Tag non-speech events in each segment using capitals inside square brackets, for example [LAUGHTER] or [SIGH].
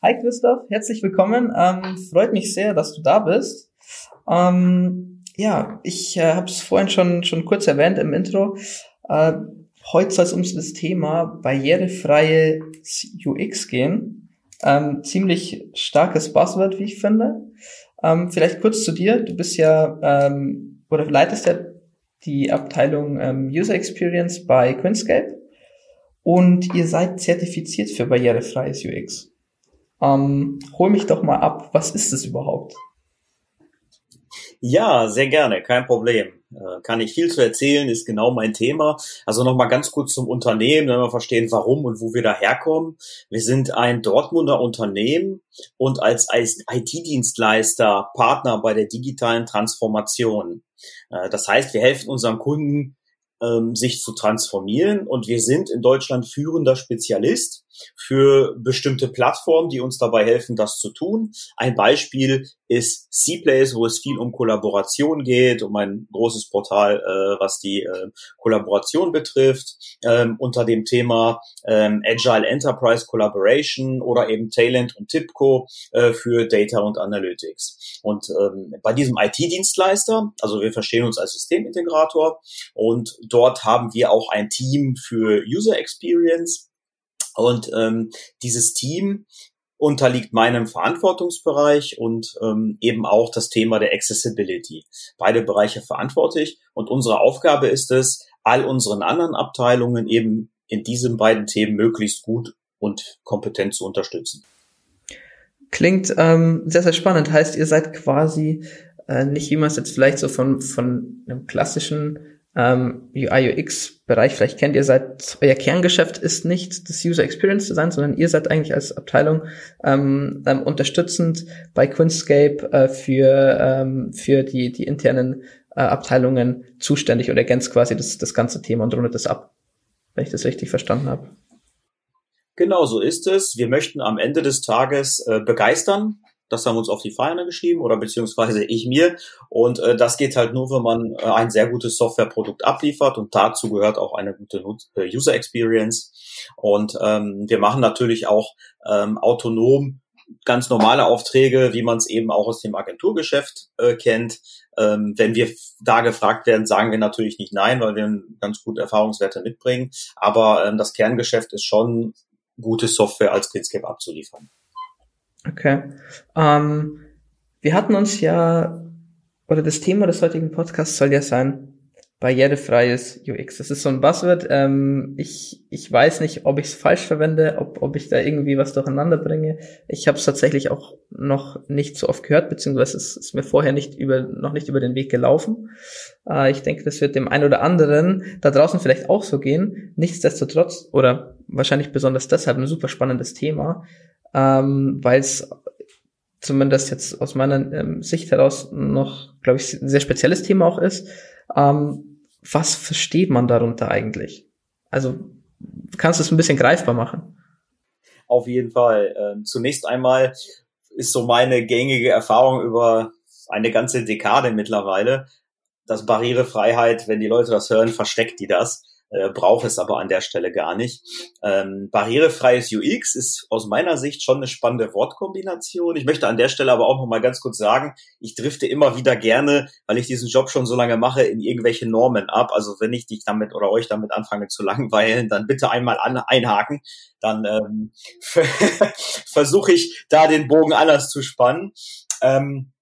Hi Christoph, herzlich willkommen. Ähm, freut mich sehr, dass du da bist. Ähm, ja, ich äh, habe es vorhin schon, schon kurz erwähnt im Intro. Äh, heute soll es um das Thema barrierefreie UX gehen. Ähm, ziemlich starkes Buzzword, wie ich finde. Ähm, vielleicht kurz zu dir. Du bist ja ähm, oder leitest ja die Abteilung ähm, User Experience bei Quinscape und ihr seid zertifiziert für barrierefreies UX. Ähm, hol mich doch mal ab, was ist es überhaupt? Ja, sehr gerne, kein Problem. Äh, kann ich viel zu erzählen, ist genau mein Thema. Also nochmal ganz kurz zum Unternehmen, wenn wir verstehen, warum und wo wir da herkommen. Wir sind ein Dortmunder Unternehmen und als IT-Dienstleister Partner bei der digitalen Transformation. Äh, das heißt, wir helfen unseren Kunden, ähm, sich zu transformieren und wir sind in Deutschland führender Spezialist für bestimmte Plattformen, die uns dabei helfen, das zu tun. Ein Beispiel ist C-Place, wo es viel um Kollaboration geht, um ein großes Portal, äh, was die äh, Kollaboration betrifft, ähm, unter dem Thema ähm, Agile Enterprise Collaboration oder eben Talent und Tipco äh, für Data und Analytics. Und ähm, bei diesem IT-Dienstleister, also wir verstehen uns als Systemintegrator und dort haben wir auch ein Team für User Experience und ähm, dieses Team unterliegt meinem Verantwortungsbereich und ähm, eben auch das Thema der Accessibility. Beide Bereiche verantworte ich und unsere Aufgabe ist es, all unseren anderen Abteilungen eben in diesen beiden Themen möglichst gut und kompetent zu unterstützen. Klingt ähm, sehr, sehr spannend. Heißt, ihr seid quasi äh, nicht, es jetzt vielleicht so von, von einem klassischen ähm, UI UX Bereich vielleicht kennt, ihr seid, euer Kerngeschäft ist nicht das User Experience Design, sondern ihr seid eigentlich als Abteilung ähm, ähm, unterstützend bei Quinscape äh, für, ähm, für die, die internen äh, Abteilungen zuständig und ergänzt quasi das, das ganze Thema und rundet das ab, wenn ich das richtig verstanden habe. Genau so ist es. Wir möchten am Ende des Tages äh, begeistern das haben wir uns auf die Fahne geschrieben oder beziehungsweise ich mir. Und äh, das geht halt nur, wenn man äh, ein sehr gutes Softwareprodukt abliefert und dazu gehört auch eine gute äh, User Experience. Und ähm, wir machen natürlich auch ähm, autonom ganz normale Aufträge, wie man es eben auch aus dem Agenturgeschäft äh, kennt. Ähm, wenn wir da gefragt werden, sagen wir natürlich nicht nein, weil wir ganz gute Erfahrungswerte mitbringen. Aber ähm, das Kerngeschäft ist schon, gute Software als Gridscape abzuliefern. Okay. Ähm, wir hatten uns ja, oder das Thema des heutigen Podcasts soll ja sein, barrierefreies UX. Das ist so ein Buzzword. Ähm, ich, ich weiß nicht, ob ich es falsch verwende, ob, ob ich da irgendwie was durcheinander bringe. Ich habe es tatsächlich auch noch nicht so oft gehört, beziehungsweise es ist mir vorher nicht über, noch nicht über den Weg gelaufen. Äh, ich denke, das wird dem einen oder anderen da draußen vielleicht auch so gehen. Nichtsdestotrotz, oder wahrscheinlich besonders deshalb ein super spannendes Thema, ähm, weil es zumindest jetzt aus meiner ähm, Sicht heraus noch, glaube ich, ein sehr spezielles Thema auch ist. Ähm, was versteht man darunter eigentlich? Also kannst du es ein bisschen greifbar machen? Auf jeden Fall. Ähm, zunächst einmal ist so meine gängige Erfahrung über eine ganze Dekade mittlerweile, dass Barrierefreiheit, wenn die Leute das hören, versteckt die das äh, braucht es aber an der Stelle gar nicht. Ähm, barrierefreies UX ist aus meiner Sicht schon eine spannende Wortkombination. Ich möchte an der Stelle aber auch noch mal ganz kurz sagen, ich drifte immer wieder gerne, weil ich diesen Job schon so lange mache, in irgendwelche Normen ab. Also wenn ich dich damit oder euch damit anfange zu langweilen, dann bitte einmal an, einhaken. Dann ähm, [LAUGHS] versuche ich da den Bogen anders zu spannen. Ähm,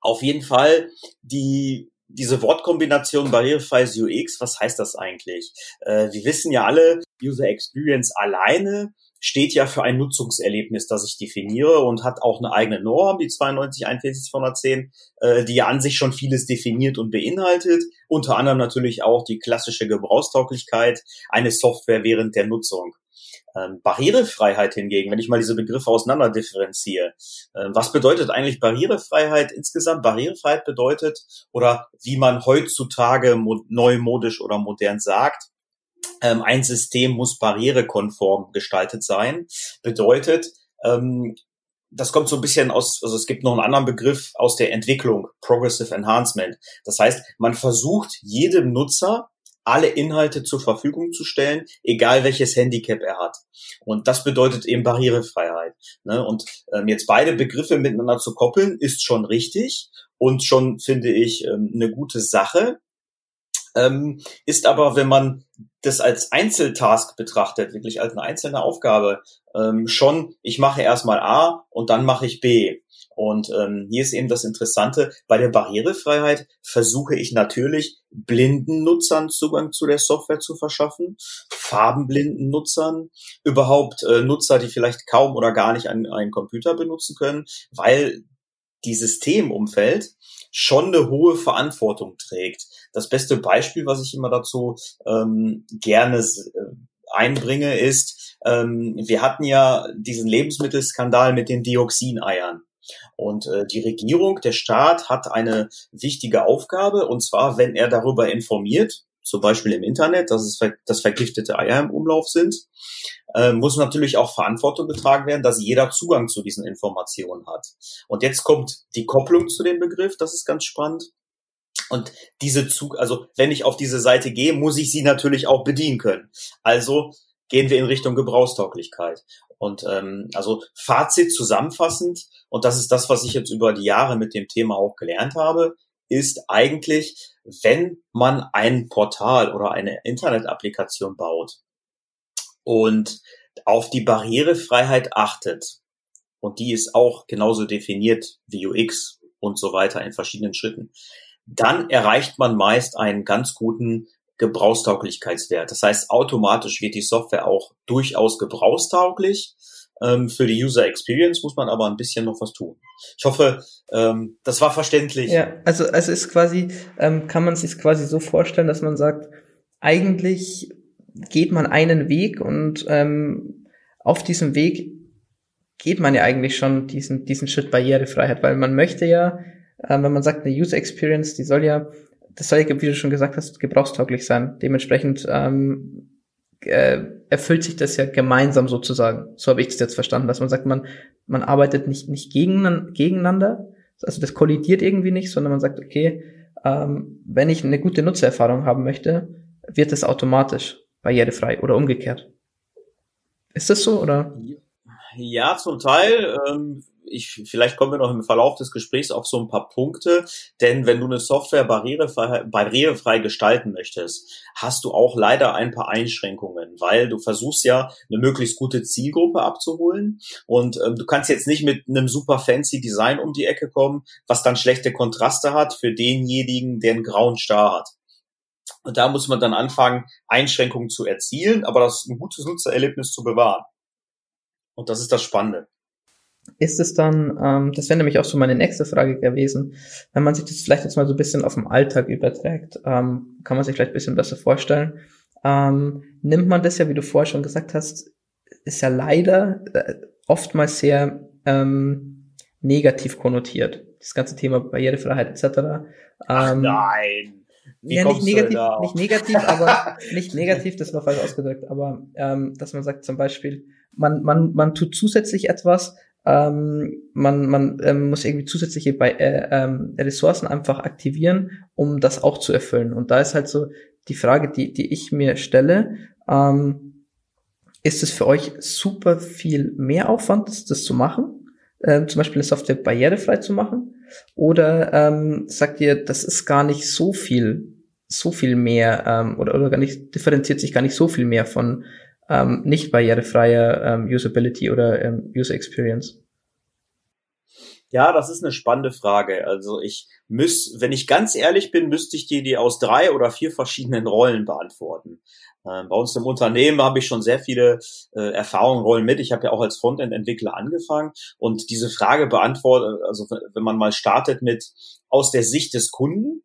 auf jeden Fall die diese Wortkombination barrierefreies UX, was heißt das eigentlich? Äh, wir wissen ja alle, User Experience alleine steht ja für ein Nutzungserlebnis, das ich definiere und hat auch eine eigene Norm, die 92 41 210, äh, die ja an sich schon vieles definiert und beinhaltet, unter anderem natürlich auch die klassische Gebrauchstauglichkeit eines Software während der Nutzung. Ähm, Barrierefreiheit hingegen, wenn ich mal diese Begriffe auseinander differenziere, äh, was bedeutet eigentlich Barrierefreiheit insgesamt? Barrierefreiheit bedeutet, oder wie man heutzutage mo neumodisch oder modern sagt, ähm, ein System muss barrierekonform gestaltet sein, bedeutet, ähm, das kommt so ein bisschen aus, also es gibt noch einen anderen Begriff aus der Entwicklung, Progressive Enhancement. Das heißt, man versucht jedem Nutzer alle Inhalte zur Verfügung zu stellen, egal welches Handicap er hat. Und das bedeutet eben Barrierefreiheit. Ne? Und ähm, jetzt beide Begriffe miteinander zu koppeln, ist schon richtig und schon, finde ich, ähm, eine gute Sache. Ähm, ist aber, wenn man das als Einzeltask betrachtet, wirklich als eine einzelne Aufgabe, ähm, schon, ich mache erstmal A und dann mache ich B. Und ähm, hier ist eben das Interessante, bei der Barrierefreiheit versuche ich natürlich blinden Nutzern Zugang zu der Software zu verschaffen, farbenblinden Nutzern, überhaupt äh, Nutzer, die vielleicht kaum oder gar nicht einen, einen Computer benutzen können, weil die Systemumfeld schon eine hohe Verantwortung trägt. Das beste Beispiel, was ich immer dazu ähm, gerne äh, einbringe, ist, ähm, wir hatten ja diesen Lebensmittelskandal mit den Dioxineiern. Und äh, die Regierung, der Staat hat eine wichtige Aufgabe, und zwar, wenn er darüber informiert, zum Beispiel im Internet, dass es dass vergiftete Eier im Umlauf sind, äh, muss natürlich auch Verantwortung getragen werden, dass jeder Zugang zu diesen Informationen hat. Und jetzt kommt die Kopplung zu dem Begriff, das ist ganz spannend. Und diese Zug, also wenn ich auf diese Seite gehe, muss ich sie natürlich auch bedienen können. Also gehen wir in Richtung Gebrauchstauglichkeit. Und ähm, also Fazit zusammenfassend, und das ist das, was ich jetzt über die Jahre mit dem Thema auch gelernt habe, ist eigentlich, wenn man ein Portal oder eine Internetapplikation baut und auf die Barrierefreiheit achtet, und die ist auch genauso definiert wie UX und so weiter in verschiedenen Schritten, dann erreicht man meist einen ganz guten Gebrauchstauglichkeitswert. Das heißt, automatisch wird die Software auch durchaus gebrauchstauglich. Ähm, für die User Experience muss man aber ein bisschen noch was tun. Ich hoffe, ähm, das war verständlich. Ja, also also ist quasi, ähm, kann man sich quasi so vorstellen, dass man sagt, eigentlich geht man einen Weg und ähm, auf diesem Weg geht man ja eigentlich schon diesen diesen Schritt Barrierefreiheit, weil man möchte ja, äh, wenn man sagt, eine User Experience, die soll ja das soll wie du schon gesagt hast, gebrauchstauglich sein. Dementsprechend ähm, äh, erfüllt sich das ja gemeinsam sozusagen. So habe ich das jetzt verstanden, dass man sagt, man, man arbeitet nicht, nicht gegen, gegeneinander, also das kollidiert irgendwie nicht, sondern man sagt, okay, ähm, wenn ich eine gute Nutzererfahrung haben möchte, wird das automatisch barrierefrei oder umgekehrt. Ist das so oder? Ja, zum Teil. Ähm, ich, vielleicht kommen wir noch im Verlauf des Gesprächs auf so ein paar Punkte, denn wenn du eine Software barrierefrei, barrierefrei gestalten möchtest, hast du auch leider ein paar Einschränkungen, weil du versuchst ja eine möglichst gute Zielgruppe abzuholen und ähm, du kannst jetzt nicht mit einem super fancy Design um die Ecke kommen, was dann schlechte Kontraste hat für denjenigen, der einen grauen Star hat. Und da muss man dann anfangen, Einschränkungen zu erzielen, aber das ein gutes Nutzererlebnis zu bewahren. Und das ist das Spannende ist es dann, ähm, das wäre nämlich auch so meine nächste Frage gewesen, wenn man sich das vielleicht jetzt mal so ein bisschen auf den Alltag überträgt, ähm, kann man sich vielleicht ein bisschen besser vorstellen. Ähm, nimmt man das ja, wie du vorher schon gesagt hast, ist ja leider äh, oftmals sehr ähm, negativ konnotiert. Das ganze Thema Barrierefreiheit etc. Ach ähm, nein. Wie ja, nicht negativ, nicht negativ, aber [LAUGHS] nicht negativ, das war falsch ausgedrückt, aber ähm, dass man sagt zum Beispiel, man, man, man tut zusätzlich etwas, ähm, man man ähm, muss irgendwie zusätzliche bei, äh, ähm, Ressourcen einfach aktivieren, um das auch zu erfüllen. Und da ist halt so die Frage, die, die ich mir stelle, ähm, ist es für euch super viel mehr Aufwand, das, das zu machen? Ähm, zum Beispiel eine Software barrierefrei zu machen? Oder ähm, sagt ihr, das ist gar nicht so viel, so viel mehr ähm, oder, oder gar nicht, differenziert sich gar nicht so viel mehr von ähm, nicht barrierefreier ähm, Usability oder ähm, User Experience? Ja, das ist eine spannende Frage. Also ich müß, wenn ich ganz ehrlich bin, müsste ich dir die aus drei oder vier verschiedenen Rollen beantworten. Ähm, bei uns im Unternehmen habe ich schon sehr viele äh, Erfahrungen, Rollen mit. Ich habe ja auch als Frontend-Entwickler angefangen und diese Frage beantwortet, also wenn man mal startet mit aus der Sicht des Kunden,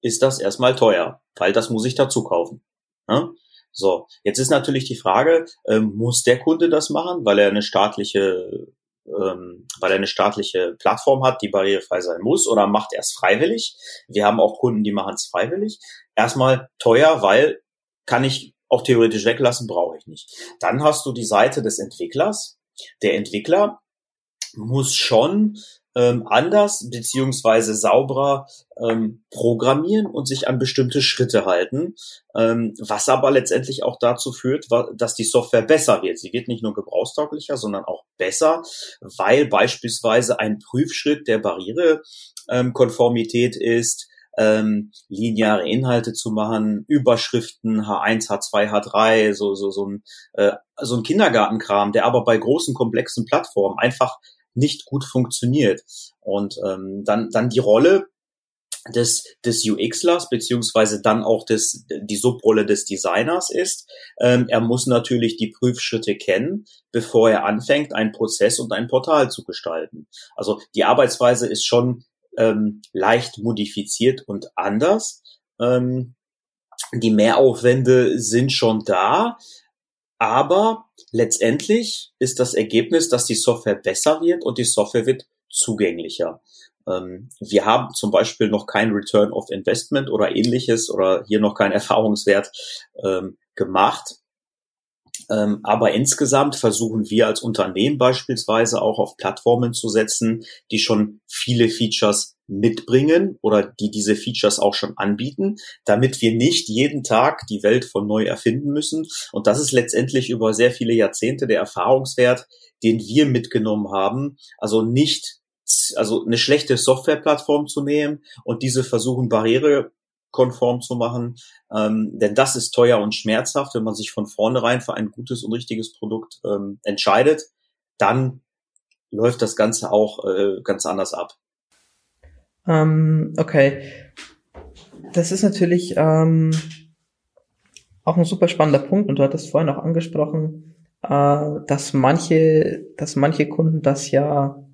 ist das erstmal teuer, weil das muss ich dazu kaufen. Ne? So, jetzt ist natürlich die Frage, ähm, muss der Kunde das machen, weil er eine staatliche, ähm, weil er eine staatliche Plattform hat, die barrierefrei sein muss, oder macht er es freiwillig? Wir haben auch Kunden, die machen es freiwillig. Erstmal teuer, weil kann ich auch theoretisch weglassen, brauche ich nicht. Dann hast du die Seite des Entwicklers. Der Entwickler muss schon ähm, anders beziehungsweise sauberer ähm, programmieren und sich an bestimmte Schritte halten, ähm, was aber letztendlich auch dazu führt, dass die Software besser wird. Sie wird nicht nur gebrauchstauglicher, sondern auch besser, weil beispielsweise ein Prüfschritt der Barrierekonformität ist, ähm, lineare Inhalte zu machen, Überschriften H1, H2, H3, so so so ein äh, so ein Kindergartenkram, der aber bei großen komplexen Plattformen einfach nicht gut funktioniert. Und ähm, dann dann die Rolle des, des UXlers beziehungsweise dann auch des, die Subrolle des Designers ist. Ähm, er muss natürlich die Prüfschritte kennen, bevor er anfängt, einen Prozess und ein Portal zu gestalten. Also die Arbeitsweise ist schon ähm, leicht modifiziert und anders. Ähm, die Mehraufwände sind schon da, aber letztendlich ist das Ergebnis, dass die Software besser wird und die Software wird zugänglicher. Ähm, wir haben zum Beispiel noch kein Return of Investment oder ähnliches oder hier noch keinen [LAUGHS] Erfahrungswert ähm, gemacht. Ähm, aber insgesamt versuchen wir als Unternehmen beispielsweise auch auf Plattformen zu setzen, die schon viele Features mitbringen oder die diese Features auch schon anbieten, damit wir nicht jeden Tag die Welt von neu erfinden müssen. Und das ist letztendlich über sehr viele Jahrzehnte der Erfahrungswert, den wir mitgenommen haben. Also nicht, also eine schlechte Softwareplattform zu nehmen und diese versuchen Barriere konform zu machen. Ähm, denn das ist teuer und schmerzhaft, wenn man sich von vornherein für ein gutes und richtiges Produkt ähm, entscheidet, dann läuft das Ganze auch äh, ganz anders ab. Ähm, okay. Das ist natürlich ähm, auch ein super spannender Punkt und du hattest vorhin auch angesprochen, äh, dass manche, dass manche Kunden das ja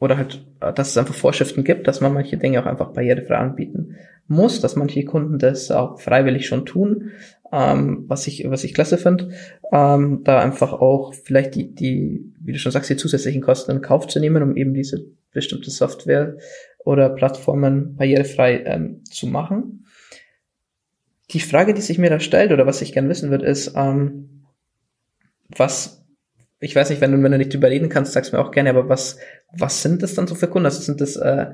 oder halt, dass es einfach Vorschriften gibt, dass man manche Dinge auch einfach barrierefrei anbieten muss, dass manche Kunden das auch freiwillig schon tun, ähm, was ich was ich klasse finde, ähm, da einfach auch vielleicht die die wie du schon sagst die zusätzlichen Kosten in Kauf zu nehmen, um eben diese bestimmte Software oder Plattformen barrierefrei ähm, zu machen. Die Frage, die sich mir da stellt oder was ich gern wissen würde, ist, ähm, was, ich weiß nicht, wenn du, wenn du nicht drüber reden kannst, sagst mir auch gerne, aber was, was sind das dann so für Kunden? Also sind das äh,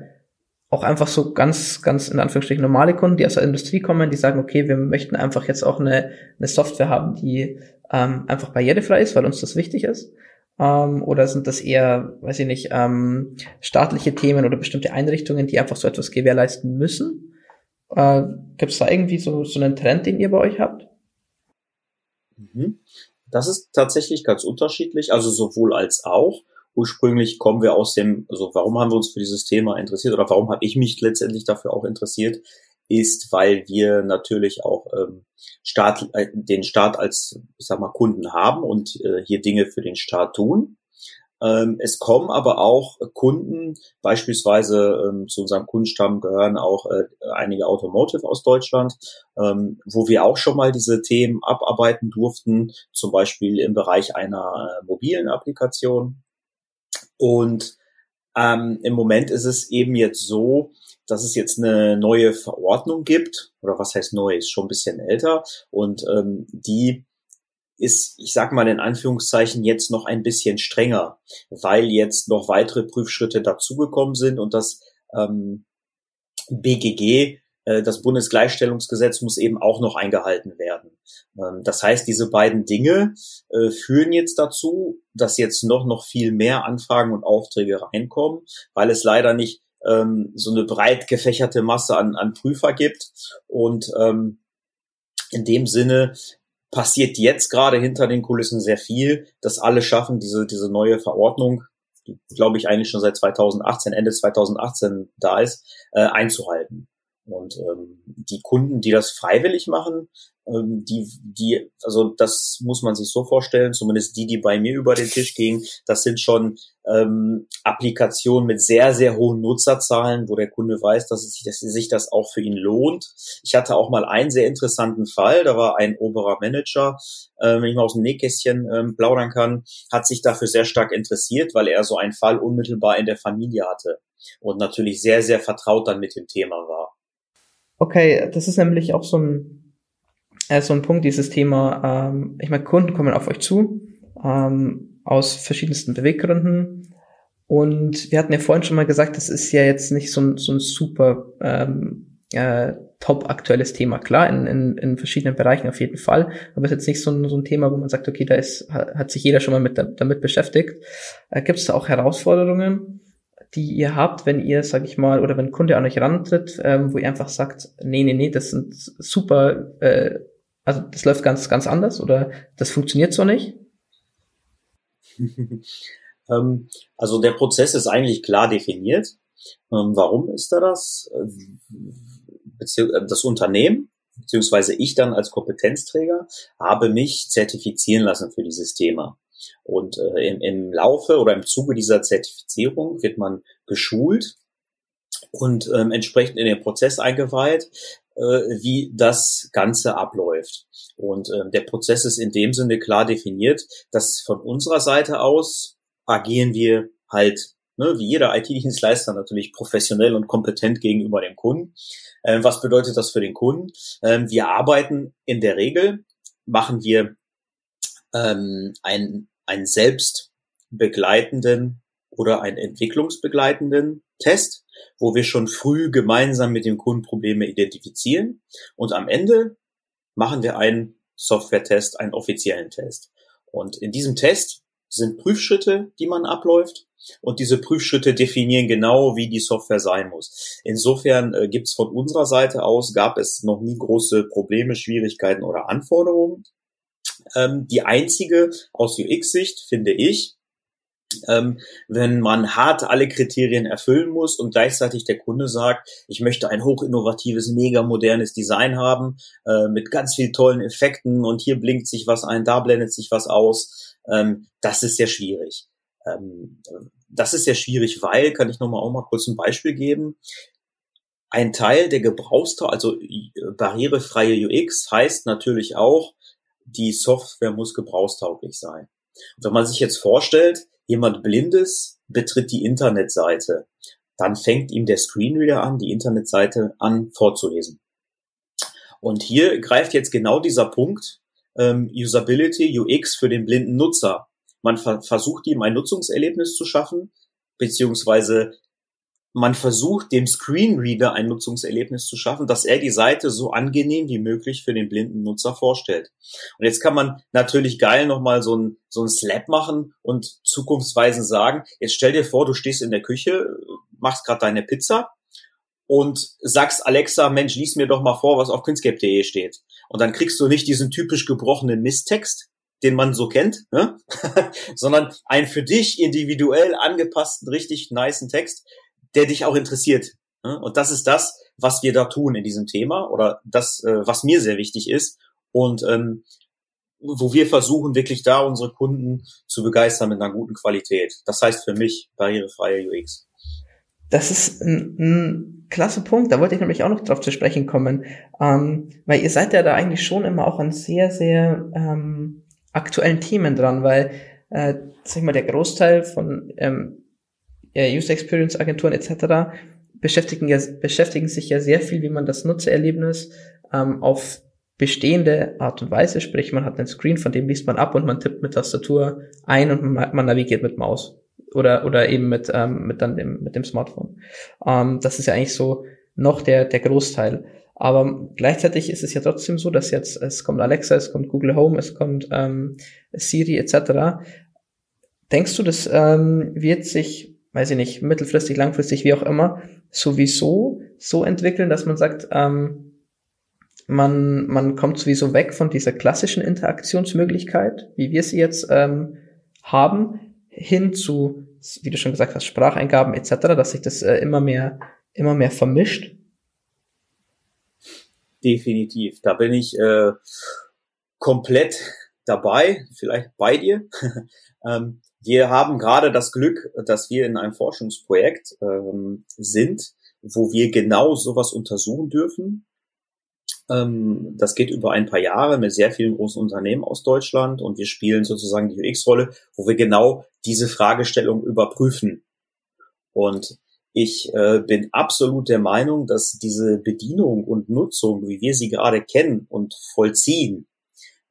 auch einfach so ganz, ganz in Anführungsstrichen normale Kunden, die aus der Industrie kommen, die sagen, okay, wir möchten einfach jetzt auch eine, eine Software haben, die ähm, einfach barrierefrei ist, weil uns das wichtig ist. Ähm, oder sind das eher, weiß ich nicht, ähm, staatliche Themen oder bestimmte Einrichtungen, die einfach so etwas gewährleisten müssen? Äh, Gibt es da irgendwie so, so einen Trend, den ihr bei euch habt? Mhm. Das ist tatsächlich ganz unterschiedlich, also sowohl als auch. Ursprünglich kommen wir aus dem, also warum haben wir uns für dieses Thema interessiert oder warum habe ich mich letztendlich dafür auch interessiert, ist, weil wir natürlich auch ähm, Staat, äh, den Staat als, ich sag mal, Kunden haben und äh, hier Dinge für den Staat tun. Ähm, es kommen aber auch Kunden, beispielsweise ähm, zu unserem Kundenstamm gehören auch äh, einige Automotive aus Deutschland, ähm, wo wir auch schon mal diese Themen abarbeiten durften, zum Beispiel im Bereich einer äh, mobilen Applikation. Und ähm, im Moment ist es eben jetzt so, dass es jetzt eine neue Verordnung gibt, oder was heißt neu, ist schon ein bisschen älter, und ähm, die ist, ich sag mal in Anführungszeichen, jetzt noch ein bisschen strenger, weil jetzt noch weitere Prüfschritte dazugekommen sind und das ähm, BGG, äh, das Bundesgleichstellungsgesetz, muss eben auch noch eingehalten werden. Ähm, das heißt, diese beiden Dinge äh, führen jetzt dazu, dass jetzt noch, noch viel mehr Anfragen und Aufträge reinkommen, weil es leider nicht ähm, so eine breit gefächerte Masse an, an Prüfer gibt. Und ähm, in dem Sinne passiert jetzt gerade hinter den Kulissen sehr viel, dass alle schaffen, diese, diese neue Verordnung, die glaube ich eigentlich schon seit 2018, Ende 2018 da ist, äh, einzuhalten. Und ähm, die Kunden, die das freiwillig machen, ähm, die, die, also das muss man sich so vorstellen, zumindest die, die bei mir über den Tisch gingen, das sind schon ähm, Applikationen mit sehr, sehr hohen Nutzerzahlen, wo der Kunde weiß, dass, es sich, dass sich das auch für ihn lohnt. Ich hatte auch mal einen sehr interessanten Fall, da war ein oberer Manager, äh, wenn ich mal aus dem Nähkästchen äh, plaudern kann, hat sich dafür sehr stark interessiert, weil er so einen Fall unmittelbar in der Familie hatte und natürlich sehr, sehr vertraut dann mit dem Thema war. Okay, das ist nämlich auch so ein, äh, so ein Punkt, dieses Thema, ähm, ich meine, Kunden kommen auf euch zu, ähm, aus verschiedensten Beweggründen Und wir hatten ja vorhin schon mal gesagt, das ist ja jetzt nicht so ein, so ein super ähm, äh, top aktuelles Thema. Klar, in, in, in verschiedenen Bereichen auf jeden Fall, aber es ist jetzt nicht so ein, so ein Thema, wo man sagt, okay, da ist, hat sich jeder schon mal mit, damit beschäftigt. Äh, Gibt es da auch Herausforderungen, die ihr habt, wenn ihr, sag ich mal, oder wenn ein Kunde an euch rantritt, ähm, wo ihr einfach sagt, nee, nee, nee, das sind super, äh, also das läuft ganz, ganz anders oder das funktioniert so nicht? [LAUGHS] Ähm, also der Prozess ist eigentlich klar definiert. Ähm, warum ist da das? Äh, das Unternehmen, beziehungsweise ich dann als Kompetenzträger, habe mich zertifizieren lassen für dieses Thema. Und äh, im, im Laufe oder im Zuge dieser Zertifizierung wird man geschult und ähm, entsprechend in den Prozess eingeweiht, äh, wie das Ganze abläuft. Und äh, der Prozess ist in dem Sinne klar definiert, dass von unserer Seite aus agieren wir halt, ne, wie jeder IT-Dienstleister natürlich professionell und kompetent gegenüber dem Kunden. Ähm, was bedeutet das für den Kunden? Ähm, wir arbeiten in der Regel, machen wir ähm, einen, einen selbstbegleitenden oder einen entwicklungsbegleitenden Test, wo wir schon früh gemeinsam mit dem Kunden Probleme identifizieren und am Ende machen wir einen Software-Test, einen offiziellen Test. Und in diesem Test sind Prüfschritte, die man abläuft. Und diese Prüfschritte definieren genau, wie die Software sein muss. Insofern äh, gibt es von unserer Seite aus, gab es noch nie große Probleme, Schwierigkeiten oder Anforderungen. Ähm, die einzige aus UX-Sicht, finde ich, ähm, wenn man hart alle Kriterien erfüllen muss und gleichzeitig der Kunde sagt, ich möchte ein hochinnovatives, mega modernes Design haben, äh, mit ganz vielen tollen Effekten und hier blinkt sich was ein, da blendet sich was aus ähm, das ist sehr schwierig. Ähm, das ist sehr schwierig, weil, kann ich nochmal auch mal kurz ein Beispiel geben, ein Teil der Gebrauchstauglichkeit, also äh, barrierefreie UX heißt natürlich auch, die Software muss gebrauchstauglich sein. Und wenn man sich jetzt vorstellt, jemand Blindes betritt die Internetseite, dann fängt ihm der Screenreader an, die Internetseite an vorzulesen. Und hier greift jetzt genau dieser Punkt, ähm, Usability, UX für den blinden Nutzer. Man ver versucht ihm ein Nutzungserlebnis zu schaffen, beziehungsweise man versucht dem Screenreader ein Nutzungserlebnis zu schaffen, dass er die Seite so angenehm wie möglich für den blinden Nutzer vorstellt. Und jetzt kann man natürlich geil nochmal so ein, so ein Slap machen und zukunftsweisend sagen, jetzt stell dir vor, du stehst in der Küche, machst gerade deine Pizza und sagst Alexa, Mensch, lies mir doch mal vor, was auf Kunstscape.de steht. Und dann kriegst du nicht diesen typisch gebrochenen Misttext, den man so kennt, ne? [LAUGHS] sondern einen für dich individuell angepassten, richtig niceen Text, der dich auch interessiert. Ne? Und das ist das, was wir da tun in diesem Thema oder das, äh, was mir sehr wichtig ist und ähm, wo wir versuchen, wirklich da unsere Kunden zu begeistern mit einer guten Qualität. Das heißt für mich barrierefreie UX. Das ist ein, ein klasse Punkt, da wollte ich nämlich auch noch drauf zu sprechen kommen, ähm, weil ihr seid ja da eigentlich schon immer auch an sehr, sehr ähm, aktuellen Themen dran, weil, äh, sag ich mal, der Großteil von ähm, User Experience Agenturen etc. beschäftigen, ja, beschäftigen sich ja sehr viel, wie man das Nutzererlebnis ähm, auf bestehende Art und Weise, sprich man hat einen Screen, von dem liest man ab und man tippt mit Tastatur ein und man, man navigiert mit Maus oder oder eben mit ähm, mit dann dem mit dem Smartphone. Ähm, das ist ja eigentlich so noch der der Großteil. Aber gleichzeitig ist es ja trotzdem so, dass jetzt es kommt Alexa, es kommt Google Home, es kommt ähm, Siri etc. Denkst du, das ähm, wird sich, weiß ich nicht, mittelfristig, langfristig, wie auch immer, sowieso so entwickeln, dass man sagt, ähm, man man kommt sowieso weg von dieser klassischen Interaktionsmöglichkeit, wie wir sie jetzt ähm, haben, hin zu, wie du schon gesagt hast, Spracheingaben etc., dass sich das äh, immer mehr, immer mehr vermischt? Definitiv. Da bin ich äh, komplett dabei, vielleicht bei dir. [LAUGHS] ähm, wir haben gerade das Glück, dass wir in einem Forschungsprojekt ähm, sind, wo wir genau sowas untersuchen dürfen. Ähm, das geht über ein paar Jahre mit sehr vielen großen Unternehmen aus Deutschland und wir spielen sozusagen die UX-Rolle, wo wir genau diese Fragestellung überprüfen. Und ich äh, bin absolut der Meinung, dass diese Bedienung und Nutzung, wie wir sie gerade kennen und vollziehen,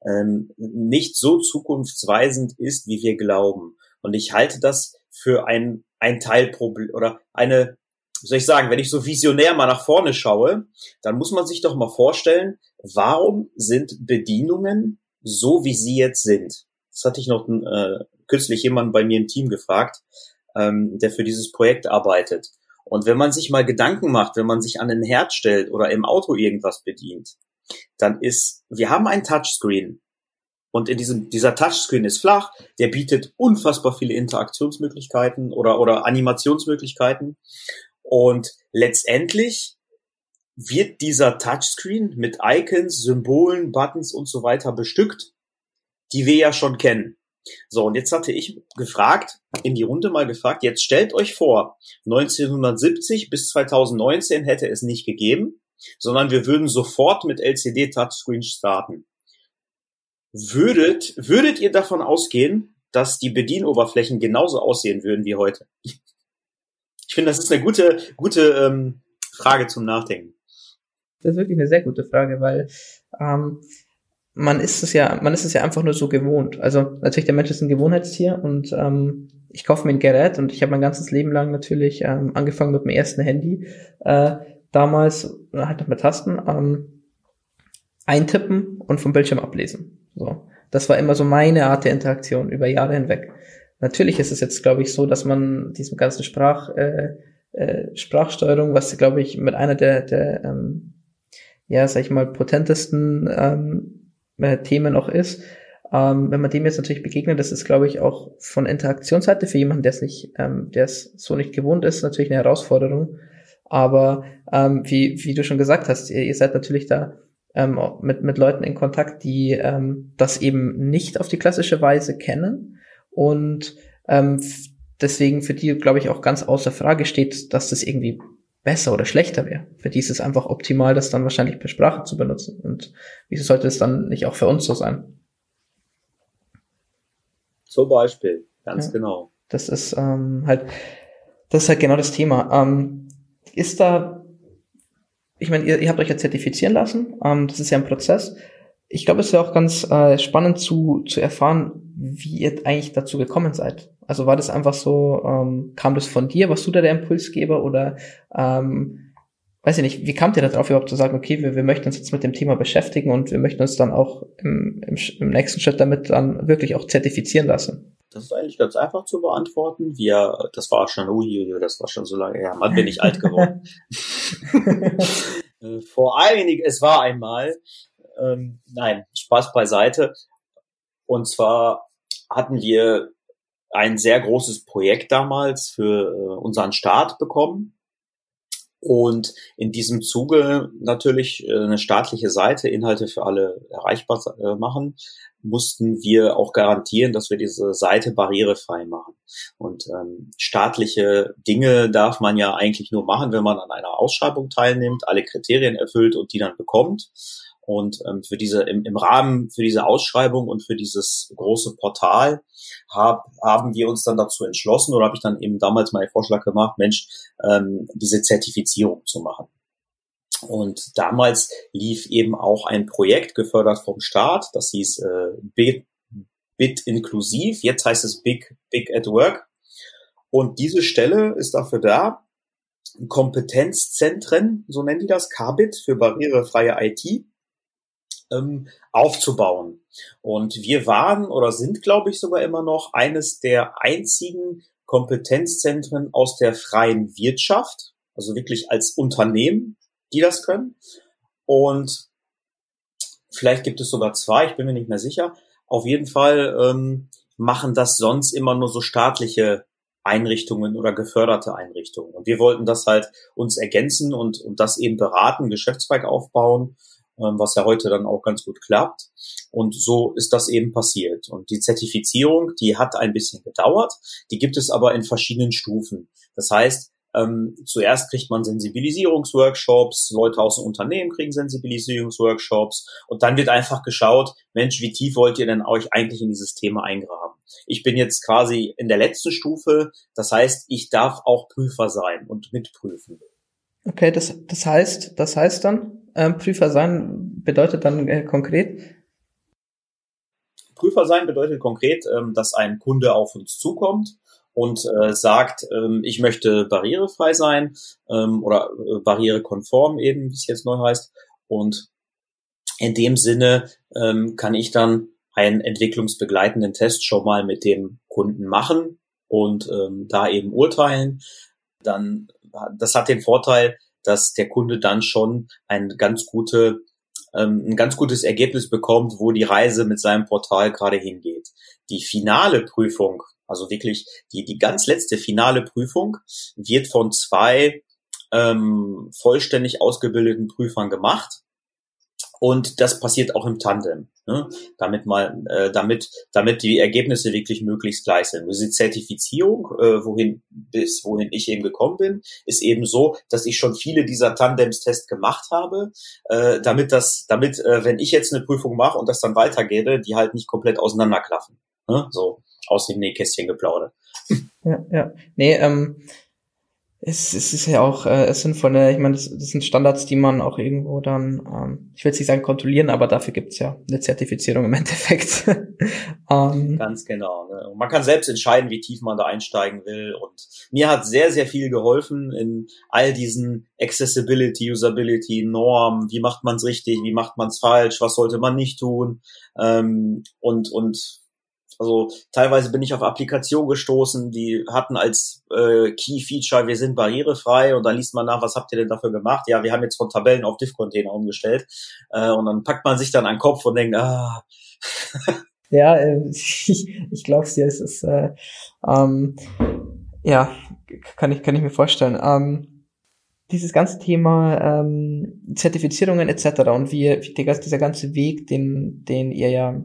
ähm, nicht so zukunftsweisend ist, wie wir glauben. Und ich halte das für ein ein Teilproblem oder eine, wie soll ich sagen, wenn ich so visionär mal nach vorne schaue, dann muss man sich doch mal vorstellen, warum sind Bedienungen so, wie sie jetzt sind? Das hatte ich noch äh, kürzlich jemand bei mir im Team gefragt, ähm, der für dieses Projekt arbeitet. Und wenn man sich mal Gedanken macht, wenn man sich an den Herd stellt oder im Auto irgendwas bedient, dann ist, wir haben ein Touchscreen. Und in diesem, dieser Touchscreen ist flach, der bietet unfassbar viele Interaktionsmöglichkeiten oder, oder Animationsmöglichkeiten. Und letztendlich wird dieser Touchscreen mit Icons, Symbolen, Buttons und so weiter bestückt, die wir ja schon kennen. So, und jetzt hatte ich gefragt, in die Runde mal gefragt, jetzt stellt euch vor, 1970 bis 2019 hätte es nicht gegeben, sondern wir würden sofort mit LCD Touchscreen starten. Würdet, würdet ihr davon ausgehen, dass die Bedienoberflächen genauso aussehen würden wie heute? Ich finde, das ist eine gute, gute ähm, Frage zum Nachdenken. Das ist wirklich eine sehr gute Frage, weil ähm, man ist es ja, man ist es ja einfach nur so gewohnt. Also natürlich, der Mensch ist ein Gewohnheitstier und ähm, ich kaufe mir ein Gerät und ich habe mein ganzes Leben lang natürlich ähm, angefangen mit dem ersten Handy. Äh, damals halt noch mit Tasten ähm, eintippen und vom Bildschirm ablesen. So, das war immer so meine Art der Interaktion über Jahre hinweg. Natürlich ist es jetzt, glaube ich, so, dass man diesem ganzen Sprach äh, äh, Sprachsteuerung, was glaube ich mit einer der, der ähm, ja, sag ich mal, potentesten ähm, äh, Themen auch ist. Ähm, wenn man dem jetzt natürlich begegnet, das ist, glaube ich, auch von Interaktionsseite für jemanden, der es nicht, ähm, der es so nicht gewohnt ist, natürlich eine Herausforderung. Aber ähm, wie, wie du schon gesagt hast, ihr, ihr seid natürlich da ähm, mit, mit Leuten in Kontakt, die ähm, das eben nicht auf die klassische Weise kennen und ähm, deswegen für die, glaube ich, auch ganz außer Frage steht, dass das irgendwie besser oder schlechter wäre. Für die ist es einfach optimal, das dann wahrscheinlich per Sprache zu benutzen. Und wieso sollte es dann nicht auch für uns so sein? Zum Beispiel, ganz ja. genau. Das ist ähm, halt, das ist halt genau das Thema. Ähm, ist da, ich meine, ihr, ihr habt euch ja zertifizieren lassen. Ähm, das ist ja ein Prozess. Ich glaube, es wäre auch ganz äh, spannend zu, zu erfahren, wie ihr eigentlich dazu gekommen seid. Also war das einfach so, ähm, kam das von dir, warst du da der Impulsgeber oder ähm, weiß ich nicht, wie kamt ihr darauf überhaupt zu sagen, okay, wir, wir möchten uns jetzt mit dem Thema beschäftigen und wir möchten uns dann auch im, im, im nächsten Schritt damit dann wirklich auch zertifizieren lassen? Das ist eigentlich ganz einfach zu beantworten. Wir, das war schon, ui, das war schon so lange her. Mann, bin ich alt geworden. [LAUGHS] Äh, vor einigen, es war einmal, ähm, nein, Spaß beiseite. Und zwar hatten wir ein sehr großes Projekt damals für äh, unseren Start bekommen. Und in diesem Zuge natürlich äh, eine staatliche Seite, Inhalte für alle erreichbar äh, machen, mussten wir auch garantieren, dass wir diese Seite barrierefrei machen. Und ähm, staatliche Dinge darf man ja eigentlich nur machen, wenn man an einer Ausschreibung teilnimmt, alle Kriterien erfüllt und die dann bekommt. Und ähm, für diese im, im Rahmen für diese Ausschreibung und für dieses große Portal hab, haben wir uns dann dazu entschlossen oder habe ich dann eben damals mal einen Vorschlag gemacht, Mensch, ähm, diese Zertifizierung zu machen. Und damals lief eben auch ein Projekt gefördert vom Staat, das hieß äh, Bit, Bit inklusiv, jetzt heißt es Big Big at Work. Und diese Stelle ist dafür da, Kompetenzzentren, so nennen die das, CABIT für barrierefreie IT, ähm, aufzubauen. Und wir waren oder sind, glaube ich, sogar immer noch eines der einzigen Kompetenzzentren aus der freien Wirtschaft, also wirklich als Unternehmen, die das können. Und vielleicht gibt es sogar zwei, ich bin mir nicht mehr sicher. Auf jeden Fall ähm, machen das sonst immer nur so staatliche Einrichtungen oder geförderte Einrichtungen. Und wir wollten das halt uns ergänzen und, und das eben beraten, Geschäftszweig aufbauen was ja heute dann auch ganz gut klappt. Und so ist das eben passiert. Und die Zertifizierung, die hat ein bisschen gedauert, die gibt es aber in verschiedenen Stufen. Das heißt, ähm, zuerst kriegt man Sensibilisierungsworkshops, Leute aus dem Unternehmen kriegen Sensibilisierungsworkshops und dann wird einfach geschaut, Mensch, wie tief wollt ihr denn euch eigentlich in dieses Thema eingraben? Ich bin jetzt quasi in der letzten Stufe, das heißt, ich darf auch Prüfer sein und mitprüfen. Okay, das, das heißt, das heißt dann, ähm, Prüfer sein bedeutet dann äh, konkret? Prüfer sein bedeutet konkret, ähm, dass ein Kunde auf uns zukommt und äh, sagt, ähm, ich möchte barrierefrei sein ähm, oder äh, barrierekonform eben, wie es jetzt neu heißt. Und in dem Sinne ähm, kann ich dann einen entwicklungsbegleitenden Test schon mal mit dem Kunden machen und ähm, da eben urteilen. Dann, das hat den Vorteil, dass der Kunde dann schon ein ganz gute ähm, ein ganz gutes Ergebnis bekommt, wo die Reise mit seinem Portal gerade hingeht. Die finale Prüfung, also wirklich die, die ganz letzte finale Prüfung, wird von zwei ähm, vollständig ausgebildeten Prüfern gemacht. Und das passiert auch im Tandem, ne? damit mal, äh, damit, damit die Ergebnisse wirklich möglichst gleich sind. Diese Zertifizierung, äh, wohin bis wohin ich eben gekommen bin, ist eben so, dass ich schon viele dieser Tandems-Tests gemacht habe, äh, damit das, damit, äh, wenn ich jetzt eine Prüfung mache und das dann weitergebe, die halt nicht komplett auseinanderklaffen. Ne? So aus dem Nähkästchen geplaudert. Ja, ja. Nee, ähm, es, es ist ja auch äh, sinnvoll, ich meine, das, das sind Standards, die man auch irgendwo dann, ähm, ich will jetzt nicht sagen kontrollieren, aber dafür gibt's ja eine Zertifizierung im [LAUGHS] Endeffekt. ähm, Ganz genau. Ne? Man kann selbst entscheiden, wie tief man da einsteigen will. Und mir hat sehr, sehr viel geholfen in all diesen Accessibility, Usability, Norm, wie macht man's richtig, wie macht man's falsch, was sollte man nicht tun. Ähm, und, und also teilweise bin ich auf Applikationen gestoßen, die hatten als äh, Key Feature, wir sind barrierefrei und dann liest man nach, was habt ihr denn dafür gemacht? Ja, wir haben jetzt von Tabellen auf Diff-Container umgestellt äh, und dann packt man sich dann an den Kopf und denkt, ah. [LAUGHS] ja, äh, [LAUGHS] ich, ich glaube es dir, es ist äh, ähm, ja, kann ich, kann ich mir vorstellen. Ähm, dieses ganze Thema ähm, Zertifizierungen etc. und wie, wie dieser ganze Weg, den, den ihr ja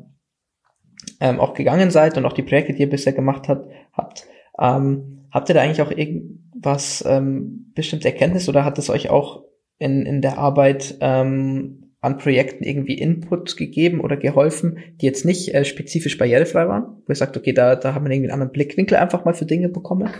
ähm, auch gegangen seid und auch die Projekte, die ihr bisher gemacht habt, habt, ähm, habt ihr da eigentlich auch irgendwas, ähm, bestimmte Erkenntnis oder hat es euch auch in, in der Arbeit ähm, an Projekten irgendwie Input gegeben oder geholfen, die jetzt nicht äh, spezifisch barrierefrei waren? Wo ihr sagt, okay, da, da haben wir irgendwie einen anderen Blickwinkel einfach mal für Dinge bekommen?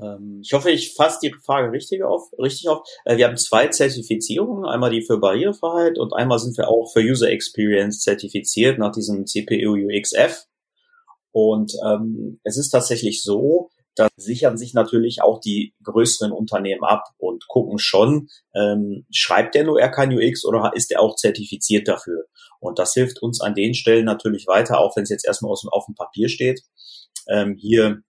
Ähm, ich hoffe, ich fasse die Frage richtig auf. Richtig auf. Äh, wir haben zwei Zertifizierungen, einmal die für Barrierefreiheit und einmal sind wir auch für User Experience zertifiziert nach diesem CPU UXF. Und ähm, es ist tatsächlich so, da sichern sich natürlich auch die größeren Unternehmen ab und gucken schon, ähm, schreibt der nur kein UX oder ist er auch zertifiziert dafür? Und das hilft uns an den Stellen natürlich weiter, auch wenn es jetzt erstmal aus, auf dem Papier steht, ähm, hier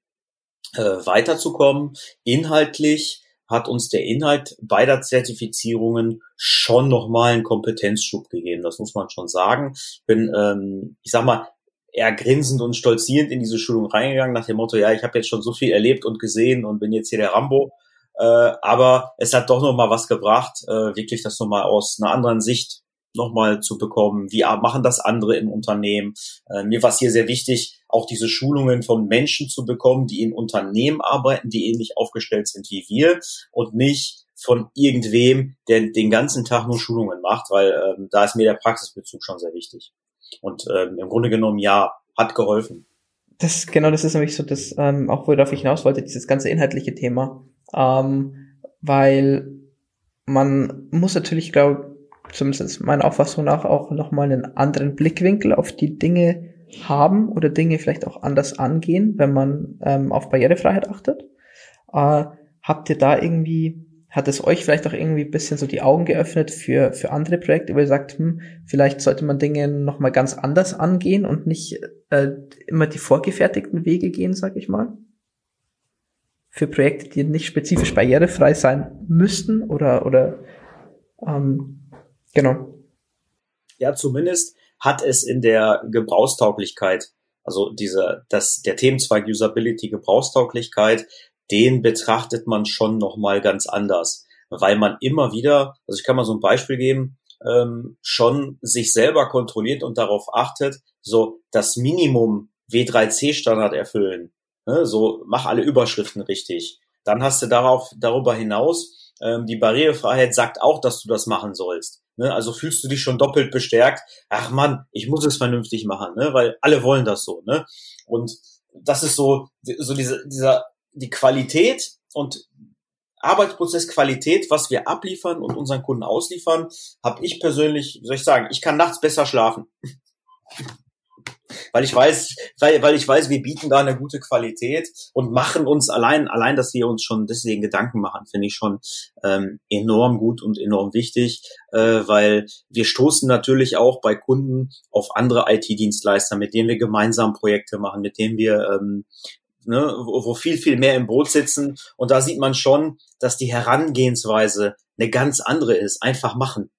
äh, weiterzukommen. Inhaltlich hat uns der Inhalt beider Zertifizierungen schon nochmal einen Kompetenzschub gegeben. Das muss man schon sagen. Ich bin, ähm, ich sag mal, eher grinsend und stolzierend in diese Schulung reingegangen, nach dem Motto, ja, ich habe jetzt schon so viel erlebt und gesehen und bin jetzt hier der Rambo. Äh, aber es hat doch nochmal was gebracht, äh, wirklich das nochmal aus einer anderen Sicht nochmal zu bekommen. Wie machen das andere im Unternehmen? Äh, mir war es hier sehr wichtig, auch diese Schulungen von Menschen zu bekommen, die in Unternehmen arbeiten, die ähnlich aufgestellt sind wie wir und nicht von irgendwem, der den ganzen Tag nur Schulungen macht, weil ähm, da ist mir der Praxisbezug schon sehr wichtig. Und ähm, im Grunde genommen, ja, hat geholfen. Das genau, das ist nämlich so das, ähm, auch worauf ich hinaus wollte, dieses ganze inhaltliche Thema. Ähm, weil man muss natürlich, glaube zumindest meiner Auffassung nach, auch nochmal einen anderen Blickwinkel auf die Dinge haben oder Dinge vielleicht auch anders angehen, wenn man ähm, auf Barrierefreiheit achtet. Äh, habt ihr da irgendwie, hat es euch vielleicht auch irgendwie ein bisschen so die Augen geöffnet für, für andere Projekte, wo ihr sagt, hm, vielleicht sollte man Dinge nochmal ganz anders angehen und nicht äh, immer die vorgefertigten Wege gehen, sag ich mal? Für Projekte, die nicht spezifisch barrierefrei sein müssten oder, oder ähm, genau. Ja, zumindest hat es in der Gebrauchstauglichkeit, also dieser, das, der Themenzweig Usability Gebrauchstauglichkeit, den betrachtet man schon nochmal ganz anders, weil man immer wieder, also ich kann mal so ein Beispiel geben, ähm, schon sich selber kontrolliert und darauf achtet, so das Minimum W3C Standard erfüllen, ne? so mach alle Überschriften richtig. Dann hast du darauf, darüber hinaus, ähm, die Barrierefreiheit sagt auch, dass du das machen sollst. Ne? Also fühlst du dich schon doppelt bestärkt. Ach man, ich muss es vernünftig machen, ne? weil alle wollen das so. Ne? Und das ist so, so diese, dieser, die Qualität und Arbeitsprozessqualität, was wir abliefern und unseren Kunden ausliefern, habe ich persönlich, wie soll ich sagen, ich kann nachts besser schlafen. Weil ich weiß, weil, weil ich weiß, wir bieten da eine gute Qualität und machen uns allein, allein, dass wir uns schon deswegen Gedanken machen, finde ich schon ähm, enorm gut und enorm wichtig, äh, weil wir stoßen natürlich auch bei Kunden auf andere IT-Dienstleister, mit denen wir gemeinsam Projekte machen, mit denen wir ähm, Ne, wo, wo viel, viel mehr im Boot sitzen. Und da sieht man schon, dass die Herangehensweise eine ganz andere ist. Einfach machen.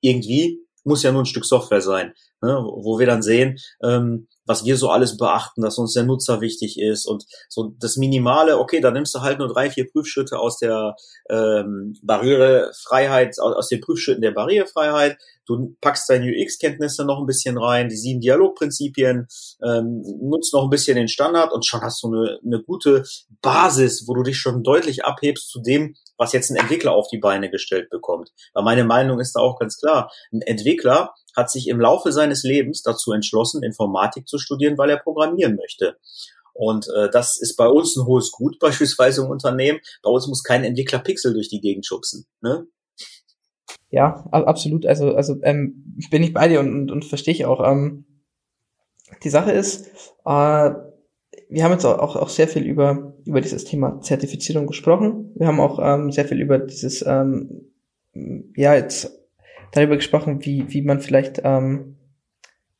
Irgendwie muss ja nur ein Stück Software sein ne, wo wir dann sehen, ähm, was wir so alles beachten, dass uns der Nutzer wichtig ist und so das Minimale, okay, da nimmst du halt nur drei, vier Prüfschritte aus der ähm, Barrierefreiheit, aus, aus den Prüfschritten der Barrierefreiheit, du packst deine UX-Kenntnisse noch ein bisschen rein, die sieben Dialogprinzipien, ähm, nutzt noch ein bisschen den Standard und schon hast du eine, eine gute Basis, wo du dich schon deutlich abhebst zu dem, was jetzt ein Entwickler auf die Beine gestellt bekommt. Weil meine Meinung ist da auch ganz klar. Ein Entwickler hat sich im Laufe seines Lebens dazu entschlossen, Informatik zu studieren, weil er programmieren möchte. Und äh, das ist bei uns ein hohes Gut, [LAUGHS] beispielsweise im Unternehmen. Bei uns muss kein Entwickler Pixel durch die Gegend schubsen. Ne? Ja, absolut. Also, also ähm, bin ich bei dir und, und, und verstehe ich auch. Ähm, die Sache ist, äh, wir haben jetzt auch, auch sehr viel über, über dieses Thema Zertifizierung gesprochen. Wir haben auch ähm, sehr viel über dieses, ähm, ja, jetzt darüber gesprochen, wie, wie man vielleicht ähm,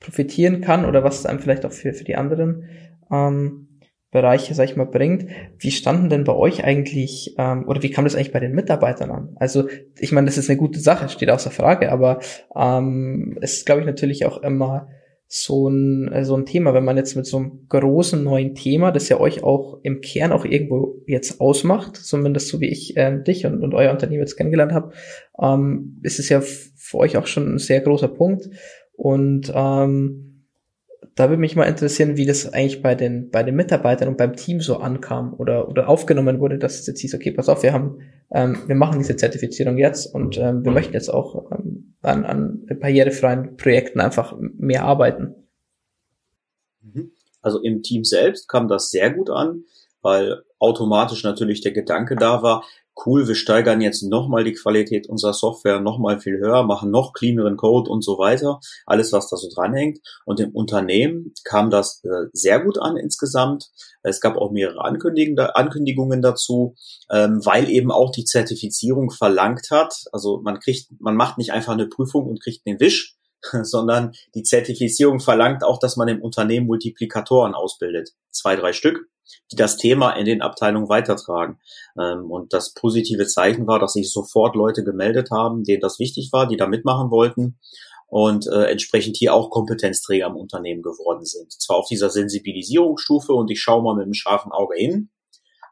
profitieren kann oder was es einem vielleicht auch für, für die anderen ähm, Bereiche, sag ich mal, bringt. Wie standen denn bei euch eigentlich, ähm, oder wie kam das eigentlich bei den Mitarbeitern an? Also, ich meine, das ist eine gute Sache, steht außer Frage, aber ähm, es ist, glaube ich, natürlich auch immer so ein, äh, so ein Thema, wenn man jetzt mit so einem großen neuen Thema, das ja euch auch im Kern auch irgendwo jetzt ausmacht, zumindest so wie ich äh, dich und, und euer Unternehmen jetzt kennengelernt habe, ähm, ist es ja für euch auch schon ein sehr großer Punkt. Und ähm, da würde mich mal interessieren, wie das eigentlich bei den, bei den Mitarbeitern und beim Team so ankam oder, oder aufgenommen wurde, dass es jetzt hieß, okay, pass auf, wir haben, ähm, wir machen diese Zertifizierung jetzt und ähm, wir möchten jetzt auch ähm, an, an barrierefreien Projekten einfach mehr arbeiten. Mhm. Also im Team selbst kam das sehr gut an, weil automatisch natürlich der Gedanke da war, cool, wir steigern jetzt nochmal die Qualität unserer Software nochmal viel höher, machen noch cleaneren Code und so weiter. Alles, was da so dranhängt. Und im Unternehmen kam das äh, sehr gut an insgesamt. Es gab auch mehrere Ankündigungen dazu, ähm, weil eben auch die Zertifizierung verlangt hat. Also man kriegt, man macht nicht einfach eine Prüfung und kriegt den Wisch, [LAUGHS] sondern die Zertifizierung verlangt auch, dass man im Unternehmen Multiplikatoren ausbildet. Zwei, drei Stück die das Thema in den Abteilungen weitertragen. Ähm, und das positive Zeichen war, dass sich sofort Leute gemeldet haben, denen das wichtig war, die da mitmachen wollten und äh, entsprechend hier auch Kompetenzträger im Unternehmen geworden sind. Zwar auf dieser Sensibilisierungsstufe und ich schaue mal mit einem scharfen Auge hin,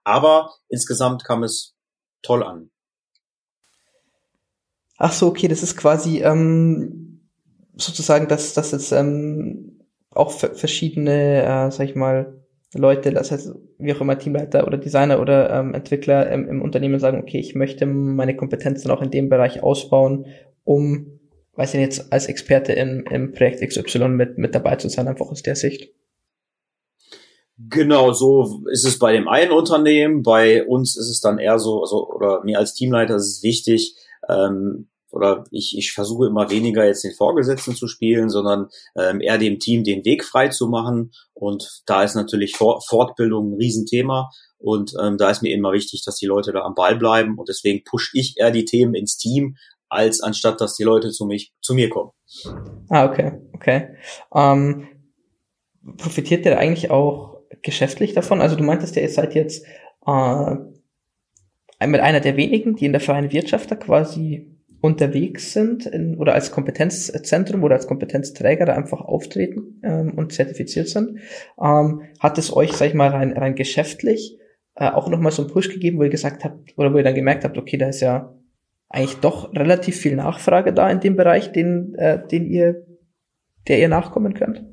aber insgesamt kam es toll an. Ach so, okay, das ist quasi ähm, sozusagen, dass das jetzt ähm, auch verschiedene, äh, sag ich mal, Leute, das heißt, wie auch immer Teamleiter oder Designer oder ähm, Entwickler im, im Unternehmen sagen, okay, ich möchte meine Kompetenzen auch in dem Bereich ausbauen, um, weiß ich jetzt als Experte in, im Projekt XY mit, mit dabei zu sein, einfach aus der Sicht. Genau, so ist es bei dem einen Unternehmen. Bei uns ist es dann eher so, also, oder mir als Teamleiter ist es wichtig, ähm, oder ich, ich versuche immer weniger jetzt den Vorgesetzten zu spielen, sondern ähm, eher dem Team den Weg frei zu machen. Und da ist natürlich For Fortbildung ein Riesenthema. Und ähm, da ist mir immer wichtig, dass die Leute da am Ball bleiben. Und deswegen pushe ich eher die Themen ins Team, als anstatt dass die Leute zu mich zu mir kommen. Ah, okay, okay. Ähm, profitiert ihr eigentlich auch geschäftlich davon? Also du meintest ja, ihr seid jetzt äh, mit einer der wenigen, die in der freien Wirtschaft da quasi unterwegs sind in, oder als Kompetenzzentrum oder als Kompetenzträger da einfach auftreten ähm, und zertifiziert sind, ähm, hat es euch, sag ich mal, rein, rein geschäftlich äh, auch nochmal so einen Push gegeben, wo ihr gesagt habt, oder wo ihr dann gemerkt habt, okay, da ist ja eigentlich doch relativ viel Nachfrage da in dem Bereich, den, äh, den ihr, der ihr nachkommen könnt?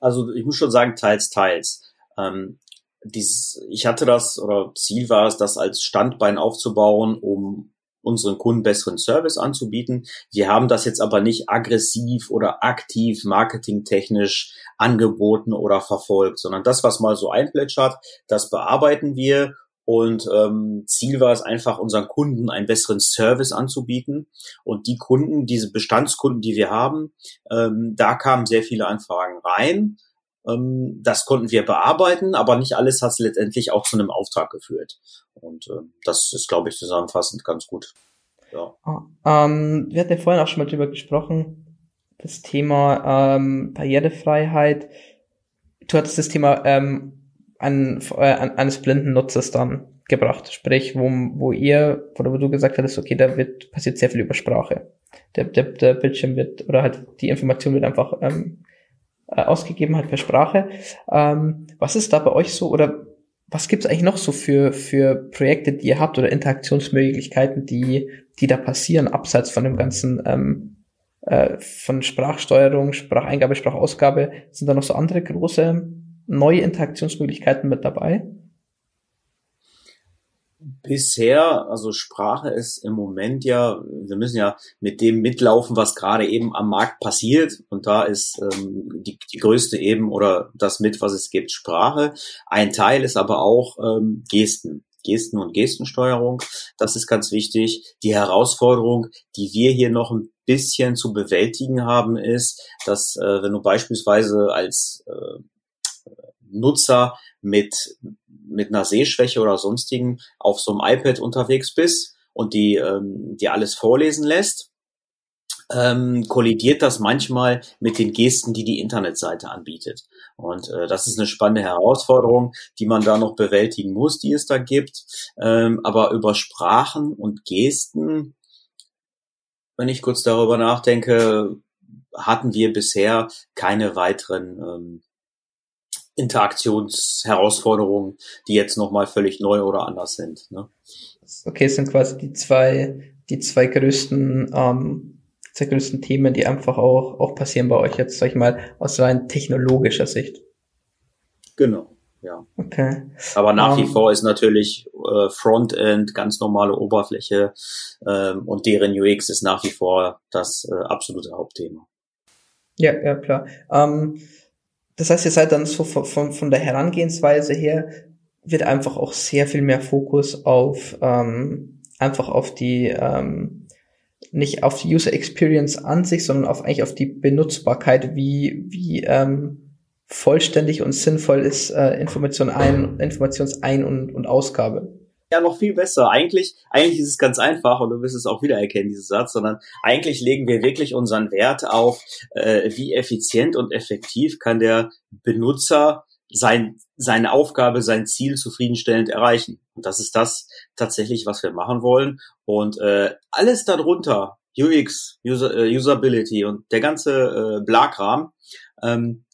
Also ich muss schon sagen, teils, teils. Ähm, dieses, ich hatte das, oder Ziel war es, das als Standbein aufzubauen, um unseren Kunden besseren Service anzubieten. Wir haben das jetzt aber nicht aggressiv oder aktiv marketingtechnisch angeboten oder verfolgt, sondern das, was mal so einplätschert, das bearbeiten wir Und ähm, Ziel war es einfach, unseren Kunden einen besseren Service anzubieten. Und die Kunden, diese Bestandskunden, die wir haben, ähm, da kamen sehr viele Anfragen rein. Ähm, das konnten wir bearbeiten, aber nicht alles hat letztendlich auch zu einem Auftrag geführt. Und äh, das ist, glaube ich, zusammenfassend ganz gut. Ja. Ah, ähm, wir hatten ja vorhin auch schon mal drüber gesprochen, das Thema ähm, Barrierefreiheit. Du hattest das Thema ähm, an, äh, eines blinden Nutzers dann gebracht. Sprich, wo, wo ihr, oder wo du gesagt hattest, okay, da wird, passiert sehr viel über Sprache. Der, der, der Bildschirm wird, oder halt die Information wird einfach ähm, äh, ausgegeben halt per Sprache. Ähm, was ist da bei euch so, oder was gibt's eigentlich noch so für, für Projekte, die ihr habt oder Interaktionsmöglichkeiten, die, die da passieren, abseits von dem ganzen ähm, äh, von Sprachsteuerung, Spracheingabe, Sprachausgabe? Sind da noch so andere große neue Interaktionsmöglichkeiten mit dabei? Bisher, also Sprache ist im Moment ja, wir müssen ja mit dem mitlaufen, was gerade eben am Markt passiert. Und da ist ähm, die, die größte eben oder das mit, was es gibt, Sprache. Ein Teil ist aber auch ähm, Gesten. Gesten und Gestensteuerung. Das ist ganz wichtig. Die Herausforderung, die wir hier noch ein bisschen zu bewältigen haben, ist, dass äh, wenn du beispielsweise als äh, Nutzer mit, mit einer Sehschwäche oder sonstigen auf so einem iPad unterwegs bist und die, ähm, die alles vorlesen lässt, ähm, kollidiert das manchmal mit den Gesten, die die Internetseite anbietet. Und äh, das ist eine spannende Herausforderung, die man da noch bewältigen muss, die es da gibt. Ähm, aber über Sprachen und Gesten, wenn ich kurz darüber nachdenke, hatten wir bisher keine weiteren ähm, Interaktionsherausforderungen, die jetzt nochmal völlig neu oder anders sind. Ne? Okay, es sind quasi die zwei, die zwei größten, ähm, zwei größten Themen, die einfach auch, auch passieren bei euch jetzt, sag ich mal, aus rein technologischer Sicht. Genau, ja. Okay. Aber nach um, wie ähm, vor ist natürlich äh, Frontend ganz normale Oberfläche ähm, und deren UX ist nach wie vor das äh, absolute Hauptthema. Ja, ja, klar. Ähm, das heißt, ihr seid dann so von, von, von der Herangehensweise her, wird einfach auch sehr viel mehr Fokus auf ähm, einfach auf die ähm, nicht auf die User Experience an sich, sondern auf eigentlich auf die Benutzbarkeit, wie wie ähm, vollständig und sinnvoll ist äh, Information ein, Informationsein- und, und Ausgabe ja noch viel besser. Eigentlich, eigentlich ist es ganz einfach und du wirst es auch wiedererkennen, diesen Satz, sondern eigentlich legen wir wirklich unseren Wert auf, äh, wie effizient und effektiv kann der Benutzer sein, seine Aufgabe, sein Ziel zufriedenstellend erreichen. Und das ist das tatsächlich, was wir machen wollen. Und äh, alles darunter, UX, User, äh, Usability und der ganze äh, Blakram, ähm,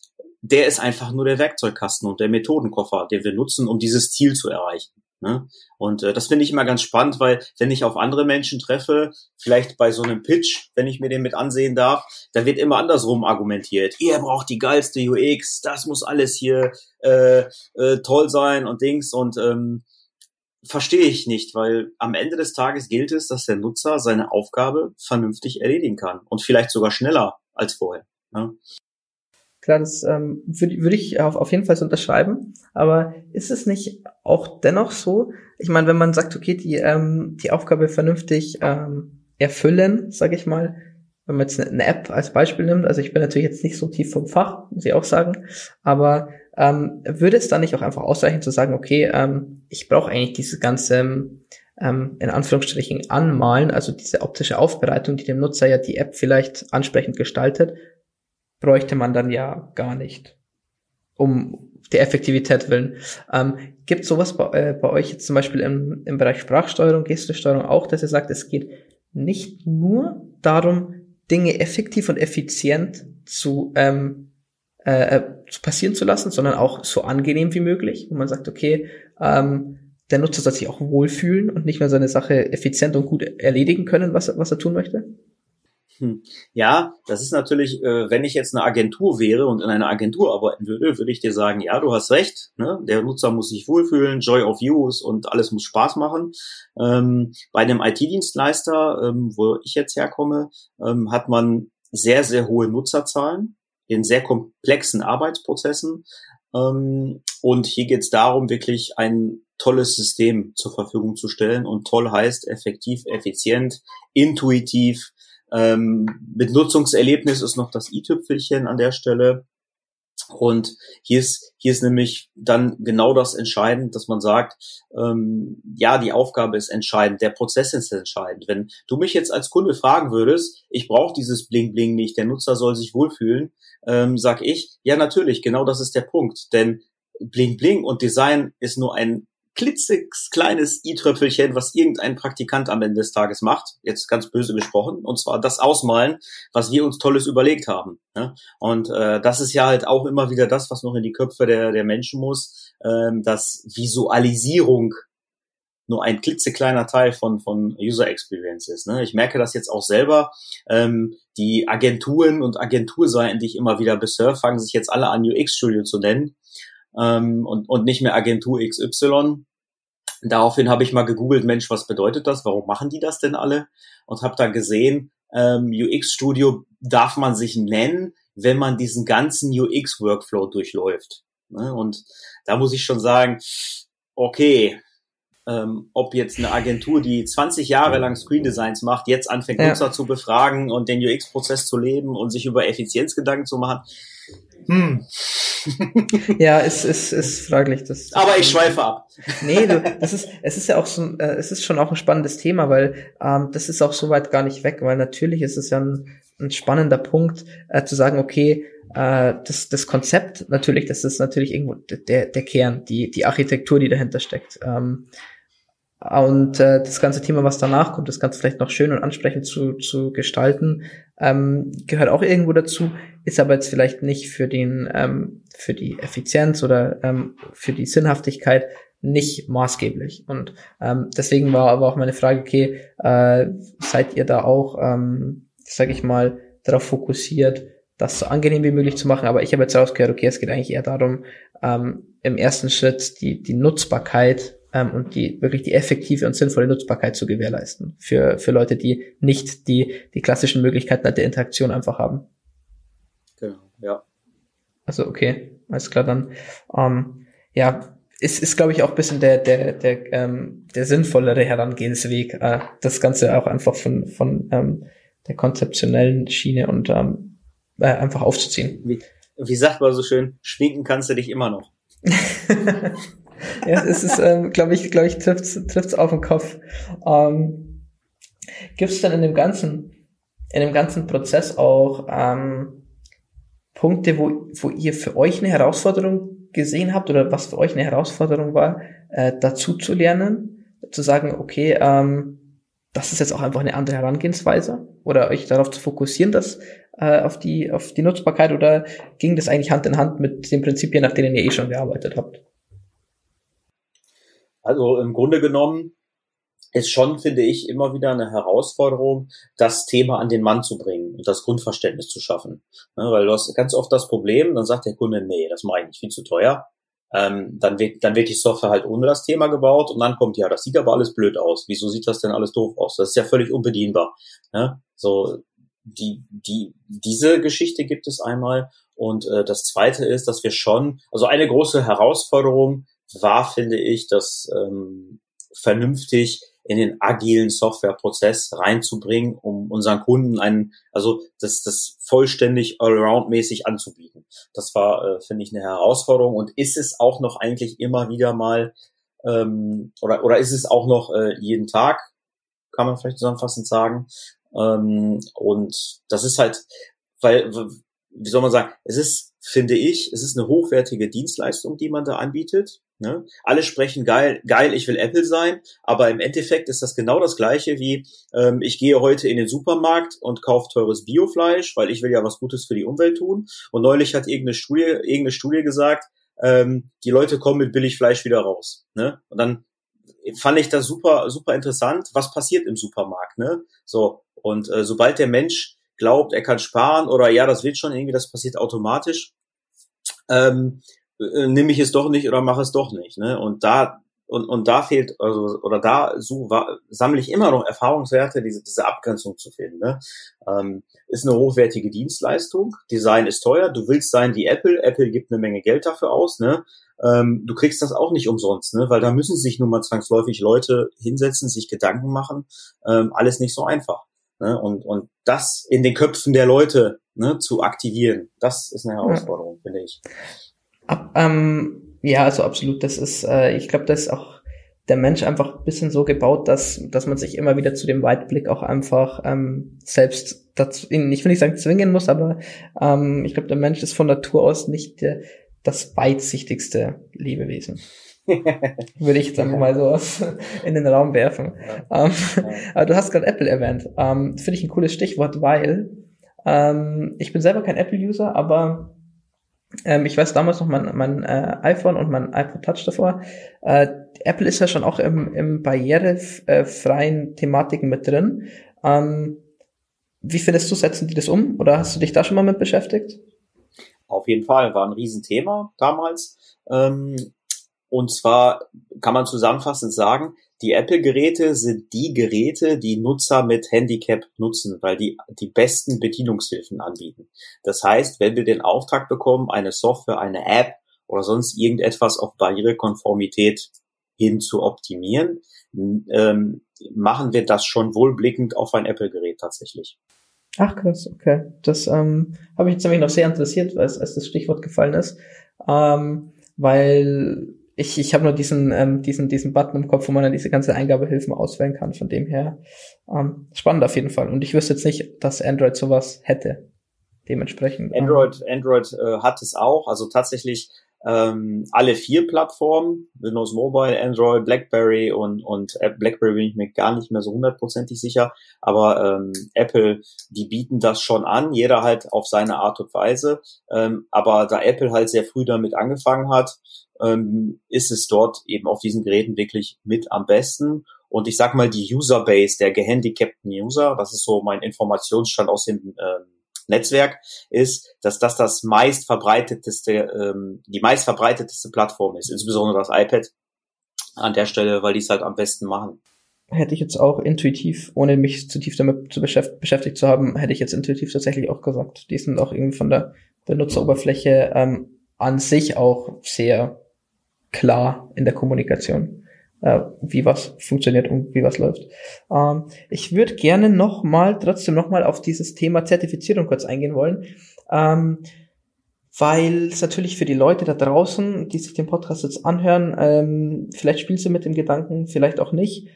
der ist einfach nur der Werkzeugkasten und der Methodenkoffer, den wir nutzen, um dieses Ziel zu erreichen. Ne? Und äh, das finde ich immer ganz spannend, weil wenn ich auf andere Menschen treffe, vielleicht bei so einem Pitch, wenn ich mir den mit ansehen darf, da wird immer andersrum argumentiert. Ihr braucht die geilste UX, das muss alles hier äh, äh, toll sein und Dings und ähm, verstehe ich nicht, weil am Ende des Tages gilt es, dass der Nutzer seine Aufgabe vernünftig erledigen kann und vielleicht sogar schneller als vorher. Ne? Klar, das ähm, würde würd ich auf, auf jeden Fall so unterschreiben. Aber ist es nicht auch dennoch so? Ich meine, wenn man sagt, okay, die, ähm, die Aufgabe vernünftig ähm, erfüllen, sage ich mal, wenn man jetzt eine App als Beispiel nimmt, also ich bin natürlich jetzt nicht so tief vom Fach, muss ich auch sagen, aber ähm, würde es dann nicht auch einfach ausreichen zu sagen, okay, ähm, ich brauche eigentlich diese ganze ähm, in Anführungsstrichen anmalen, also diese optische Aufbereitung, die dem Nutzer ja die App vielleicht ansprechend gestaltet, bräuchte man dann ja gar nicht, um der Effektivität willen. Ähm, gibt sowas bei, äh, bei euch jetzt zum Beispiel im, im Bereich Sprachsteuerung, Gestesteuerung auch, dass ihr sagt, es geht nicht nur darum, Dinge effektiv und effizient zu, ähm, äh, äh, zu passieren zu lassen, sondern auch so angenehm wie möglich, wo man sagt, okay, ähm, der Nutzer soll sich auch wohlfühlen und nicht nur seine Sache effizient und gut erledigen können, was, was er tun möchte? Hm. Ja, das ist natürlich, äh, wenn ich jetzt eine Agentur wäre und in einer Agentur arbeiten würde, würde ich dir sagen, ja, du hast recht, ne? der Nutzer muss sich wohlfühlen, Joy of Use und alles muss Spaß machen. Ähm, bei einem IT-Dienstleister, ähm, wo ich jetzt herkomme, ähm, hat man sehr, sehr hohe Nutzerzahlen in sehr komplexen Arbeitsprozessen. Und hier geht es darum, wirklich ein tolles System zur Verfügung zu stellen. Und toll heißt effektiv, effizient, intuitiv. Ähm, mit Nutzungserlebnis ist noch das i-Tüpfelchen an der Stelle. Und hier ist, hier ist nämlich dann genau das entscheidend, dass man sagt, ähm, ja, die Aufgabe ist entscheidend, der Prozess ist entscheidend. Wenn du mich jetzt als Kunde fragen würdest, ich brauche dieses Bling Bling nicht, der Nutzer soll sich wohlfühlen, ähm, sag ich, ja natürlich, genau das ist der Punkt. Denn Bling Bling und Design ist nur ein klitzekleines i-Tröpfelchen, was irgendein Praktikant am Ende des Tages macht, jetzt ganz böse gesprochen, und zwar das Ausmalen, was wir uns Tolles überlegt haben. Ne? Und äh, das ist ja halt auch immer wieder das, was noch in die Köpfe der, der Menschen muss, ähm, dass Visualisierung nur ein klitzekleiner Teil von, von User Experience ist. Ne? Ich merke das jetzt auch selber. Ähm, die Agenturen und Agenturseiten, die ich immer wieder besurf, fangen sich jetzt alle an, UX Studio zu nennen ähm, und, und nicht mehr Agentur XY. Daraufhin habe ich mal gegoogelt, Mensch, was bedeutet das? Warum machen die das denn alle? Und habe da gesehen, ähm, UX Studio darf man sich nennen, wenn man diesen ganzen UX Workflow durchläuft. Ne? Und da muss ich schon sagen, okay, ähm, ob jetzt eine Agentur, die 20 Jahre lang Screen Designs macht, jetzt anfängt, ja. Nutzer zu befragen und den UX-Prozess zu leben und sich über Effizienz Gedanken zu machen. Hm. [LAUGHS] ja, es ist, ist fraglich. Das, Aber ich schweife ab. [LAUGHS] Nee, du, das ist, es ist ja auch so, äh, es ist schon auch ein spannendes Thema, weil ähm, das ist auch so weit gar nicht weg, weil natürlich ist es ja ein, ein spannender Punkt, äh, zu sagen, okay, äh, das, das Konzept natürlich, das ist natürlich irgendwo der, der Kern, die, die Architektur, die dahinter steckt. Ähm, und äh, das ganze Thema, was danach kommt, das Ganze vielleicht noch schön und ansprechend zu, zu gestalten, ähm, gehört auch irgendwo dazu, ist aber jetzt vielleicht nicht für den ähm, für die Effizienz oder ähm, für die Sinnhaftigkeit nicht maßgeblich. Und ähm, deswegen war aber auch meine Frage, okay, äh, seid ihr da auch, ähm, sage ich mal, darauf fokussiert, das so angenehm wie möglich zu machen? Aber ich habe jetzt rausgehört, okay, es geht eigentlich eher darum, ähm, im ersten Schritt die, die Nutzbarkeit ähm, und die wirklich die effektive und sinnvolle Nutzbarkeit zu gewährleisten für, für Leute, die nicht die, die klassischen Möglichkeiten der Interaktion einfach haben. Genau, ja. Also okay, alles klar dann. Ähm, ja, es ist, glaube ich, auch bisschen der, der, der, ähm, der sinnvollere Herangehensweg, äh, das Ganze auch einfach von, von ähm, der konzeptionellen Schiene und ähm, äh, einfach aufzuziehen. Wie, wie sagt man so schön, schminken kannst du dich immer noch. [LAUGHS] ja, es ist, ähm, glaube ich, glaube ich, trifft's, trifft's auf den Kopf. Ähm, Gibt es denn in dem ganzen, in dem ganzen Prozess auch ähm, Punkte, wo, wo ihr für euch eine Herausforderung gesehen habt oder was für euch eine Herausforderung war, äh, dazu zu lernen, zu sagen, okay, ähm, das ist jetzt auch einfach eine andere Herangehensweise oder euch darauf zu fokussieren, dass äh, auf die auf die Nutzbarkeit oder ging das eigentlich Hand in Hand mit den Prinzipien, nach denen ihr eh schon gearbeitet habt? Also im Grunde genommen ist schon, finde ich, immer wieder eine Herausforderung, das Thema an den Mann zu bringen und das Grundverständnis zu schaffen. Ja, weil du hast ganz oft das Problem, dann sagt der Kunde, nee, das mache ich nicht, viel zu teuer. Ähm, dann, wird, dann wird die Software halt ohne das Thema gebaut und dann kommt, ja, das sieht aber alles blöd aus. Wieso sieht das denn alles doof aus? Das ist ja völlig unbedienbar. Ja, so, die, die, diese Geschichte gibt es einmal. Und äh, das zweite ist, dass wir schon, also eine große Herausforderung war, finde ich, das ähm, vernünftig in den agilen Softwareprozess reinzubringen, um unseren Kunden einen, also das, das vollständig allround-mäßig anzubieten. Das war, äh, finde ich, eine Herausforderung und ist es auch noch eigentlich immer wieder mal, ähm, oder, oder ist es auch noch äh, jeden Tag, kann man vielleicht zusammenfassend sagen. Ähm, und das ist halt, weil, wie soll man sagen, es ist, finde ich, es ist eine hochwertige Dienstleistung, die man da anbietet. Ne? Alle sprechen geil, geil, ich will Apple sein, aber im Endeffekt ist das genau das gleiche wie ähm, ich gehe heute in den Supermarkt und kaufe teures Biofleisch, weil ich will ja was Gutes für die Umwelt tun. Und neulich hat irgendeine Studie, irgendeine Studie gesagt, ähm, die Leute kommen mit Billigfleisch wieder raus. Ne? Und dann fand ich das super, super interessant, was passiert im Supermarkt. Ne? So und äh, sobald der Mensch glaubt, er kann sparen oder ja, das wird schon irgendwie, das passiert automatisch. Ähm, äh, nehme ich es doch nicht oder mache es doch nicht. Ne? Und da und, und da fehlt, also, oder da so, sammle ich immer noch Erfahrungswerte, diese, diese Abgrenzung zu finden. Ne? Ähm, ist eine hochwertige Dienstleistung, Design ist teuer, du willst sein wie Apple, Apple gibt eine Menge Geld dafür aus, ne? Ähm, du kriegst das auch nicht umsonst, ne? weil da müssen sich nun mal zwangsläufig Leute hinsetzen, sich Gedanken machen, ähm, alles nicht so einfach. Ne? Und, und das in den Köpfen der Leute ne, zu aktivieren, das ist eine Herausforderung, ja. finde ich. Ab, ähm ja, also absolut. Das ist, äh, ich glaube, das ist auch der Mensch einfach ein bisschen so gebaut, dass, dass man sich immer wieder zu dem Weitblick auch einfach ähm, selbst dazu, ich will nicht sagen zwingen muss, aber ähm, ich glaube, der Mensch ist von Natur aus nicht der, das weitsichtigste Lebewesen. [LAUGHS] Würde ich jetzt einfach mal so [LAUGHS] in den Raum werfen. Ja. Ähm, aber du hast gerade Apple erwähnt. Ähm, Finde ich ein cooles Stichwort, weil ähm, ich bin selber kein Apple-User, aber ähm, ich weiß damals noch mein, mein äh, iPhone und mein iPod Touch davor. Äh, Apple ist ja schon auch im, im barrierefreien Thematiken mit drin. Ähm, wie findest du, setzen die das um? Oder hast du dich da schon mal mit beschäftigt? Auf jeden Fall, war ein Riesenthema damals. Ähm, und zwar kann man zusammenfassend sagen, die Apple-Geräte sind die Geräte, die Nutzer mit Handicap nutzen, weil die die besten Bedienungshilfen anbieten. Das heißt, wenn wir den Auftrag bekommen, eine Software, eine App oder sonst irgendetwas auf Barrierekonformität hin zu optimieren, ähm, machen wir das schon wohlblickend auf ein Apple-Gerät tatsächlich. Ach krass, okay. Das ähm, habe ich jetzt nämlich noch sehr interessiert, als, als das Stichwort gefallen ist. Ähm, weil ich, ich habe nur diesen, ähm, diesen, diesen Button im Kopf, wo man dann diese ganze Eingabehilfen auswählen kann. Von dem her ähm, spannend auf jeden Fall. Und ich wüsste jetzt nicht, dass Android sowas hätte. Dementsprechend. Ähm, Android, Android äh, hat es auch. Also tatsächlich ähm, alle vier Plattformen, Windows Mobile, Android, BlackBerry und, und BlackBerry bin ich mir gar nicht mehr so hundertprozentig sicher, aber ähm, Apple, die bieten das schon an, jeder halt auf seine Art und Weise, ähm, aber da Apple halt sehr früh damit angefangen hat, ähm, ist es dort eben auf diesen Geräten wirklich mit am besten und ich sag mal, die Userbase der gehandicapten User, das ist so mein Informationsstand aus dem ähm, Netzwerk ist, dass das das meist verbreiteteste, ähm, die meist verbreiteteste Plattform ist, insbesondere das iPad an der Stelle, weil die es halt am besten machen. Hätte ich jetzt auch intuitiv, ohne mich zu tief damit zu beschäftigt, beschäftigt zu haben, hätte ich jetzt intuitiv tatsächlich auch gesagt. Die sind auch irgendwie von der Benutzeroberfläche ähm, an sich auch sehr klar in der Kommunikation äh, wie was funktioniert und wie was läuft. Ähm, ich würde gerne nochmal, trotzdem nochmal auf dieses Thema Zertifizierung kurz eingehen wollen, ähm, weil es natürlich für die Leute da draußen, die sich den Podcast jetzt anhören, ähm, vielleicht spielst du mit dem Gedanken, vielleicht auch nicht,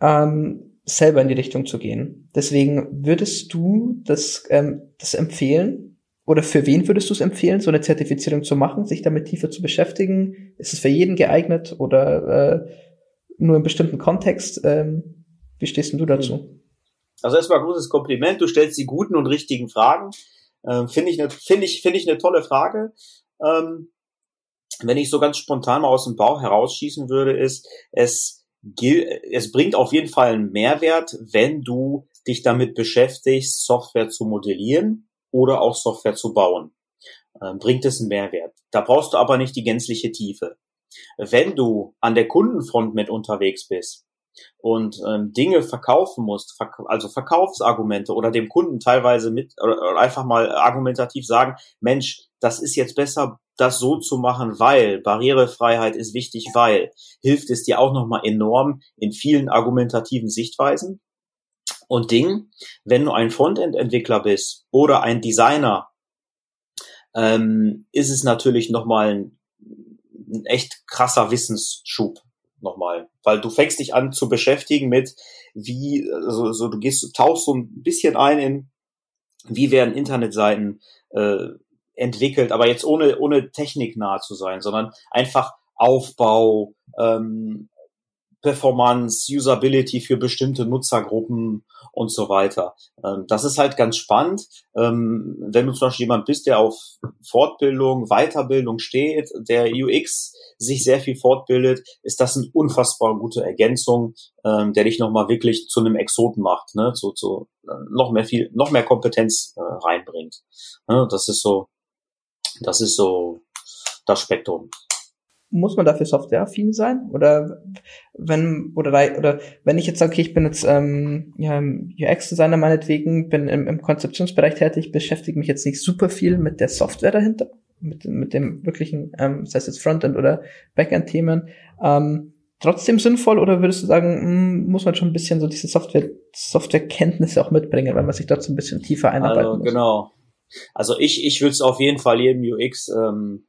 ähm, selber in die Richtung zu gehen. Deswegen würdest du das, ähm, das empfehlen, oder für wen würdest du es empfehlen, so eine Zertifizierung zu machen, sich damit tiefer zu beschäftigen? Ist es für jeden geeignet oder äh, nur im bestimmten Kontext. Ähm, wie stehst denn du dazu? Also erstmal großes Kompliment. Du stellst die guten und richtigen Fragen. Ähm, finde ich eine finde ich finde ich eine tolle Frage. Ähm, wenn ich so ganz spontan mal aus dem Bauch herausschießen würde, ist es es bringt auf jeden Fall einen Mehrwert, wenn du dich damit beschäftigst, Software zu modellieren oder auch Software zu bauen. Ähm, bringt es einen Mehrwert. Da brauchst du aber nicht die gänzliche Tiefe. Wenn du an der Kundenfront mit unterwegs bist und ähm, Dinge verkaufen musst, verk also Verkaufsargumente oder dem Kunden teilweise mit oder, einfach mal argumentativ sagen, Mensch, das ist jetzt besser, das so zu machen, weil Barrierefreiheit ist wichtig, weil hilft es dir auch nochmal enorm in vielen argumentativen Sichtweisen. Und Ding, wenn du ein Frontend-Entwickler bist oder ein Designer, ähm, ist es natürlich nochmal ein ein echt krasser Wissensschub nochmal, weil du fängst dich an zu beschäftigen mit, wie, also, so du gehst, tauchst so ein bisschen ein in, wie werden Internetseiten äh, entwickelt, aber jetzt ohne ohne Technik nah zu sein, sondern einfach Aufbau, ähm, Performance, Usability für bestimmte Nutzergruppen und so weiter. Ähm, das ist halt ganz spannend. Ähm, wenn du zum Beispiel jemand bist, der auf Fortbildung, Weiterbildung steht, der UX sich sehr viel fortbildet, ist das eine unfassbar gute Ergänzung, ähm, der dich nochmal wirklich zu einem Exoten macht, ne? zu, zu äh, noch mehr viel, noch mehr Kompetenz äh, reinbringt. Das ist so, das ist so das Spektrum. Muss man dafür softwareaffin sein? Oder wenn, oder, oder wenn ich jetzt sage, okay, ich bin jetzt ähm, ja, UX-Designer meinetwegen, bin im, im Konzeptionsbereich tätig, beschäftige mich jetzt nicht super viel mit der Software dahinter, mit, mit dem wirklichen, ähm, sei es jetzt Frontend oder Backend-Themen, ähm, trotzdem sinnvoll oder würdest du sagen, mh, hm, muss man schon ein bisschen so diese Software, Softwarekenntnisse auch mitbringen, weil man sich dort so ein bisschen tiefer einarbeiten also, muss? Genau. Also ich, ich würde es auf jeden Fall jedem UX ähm,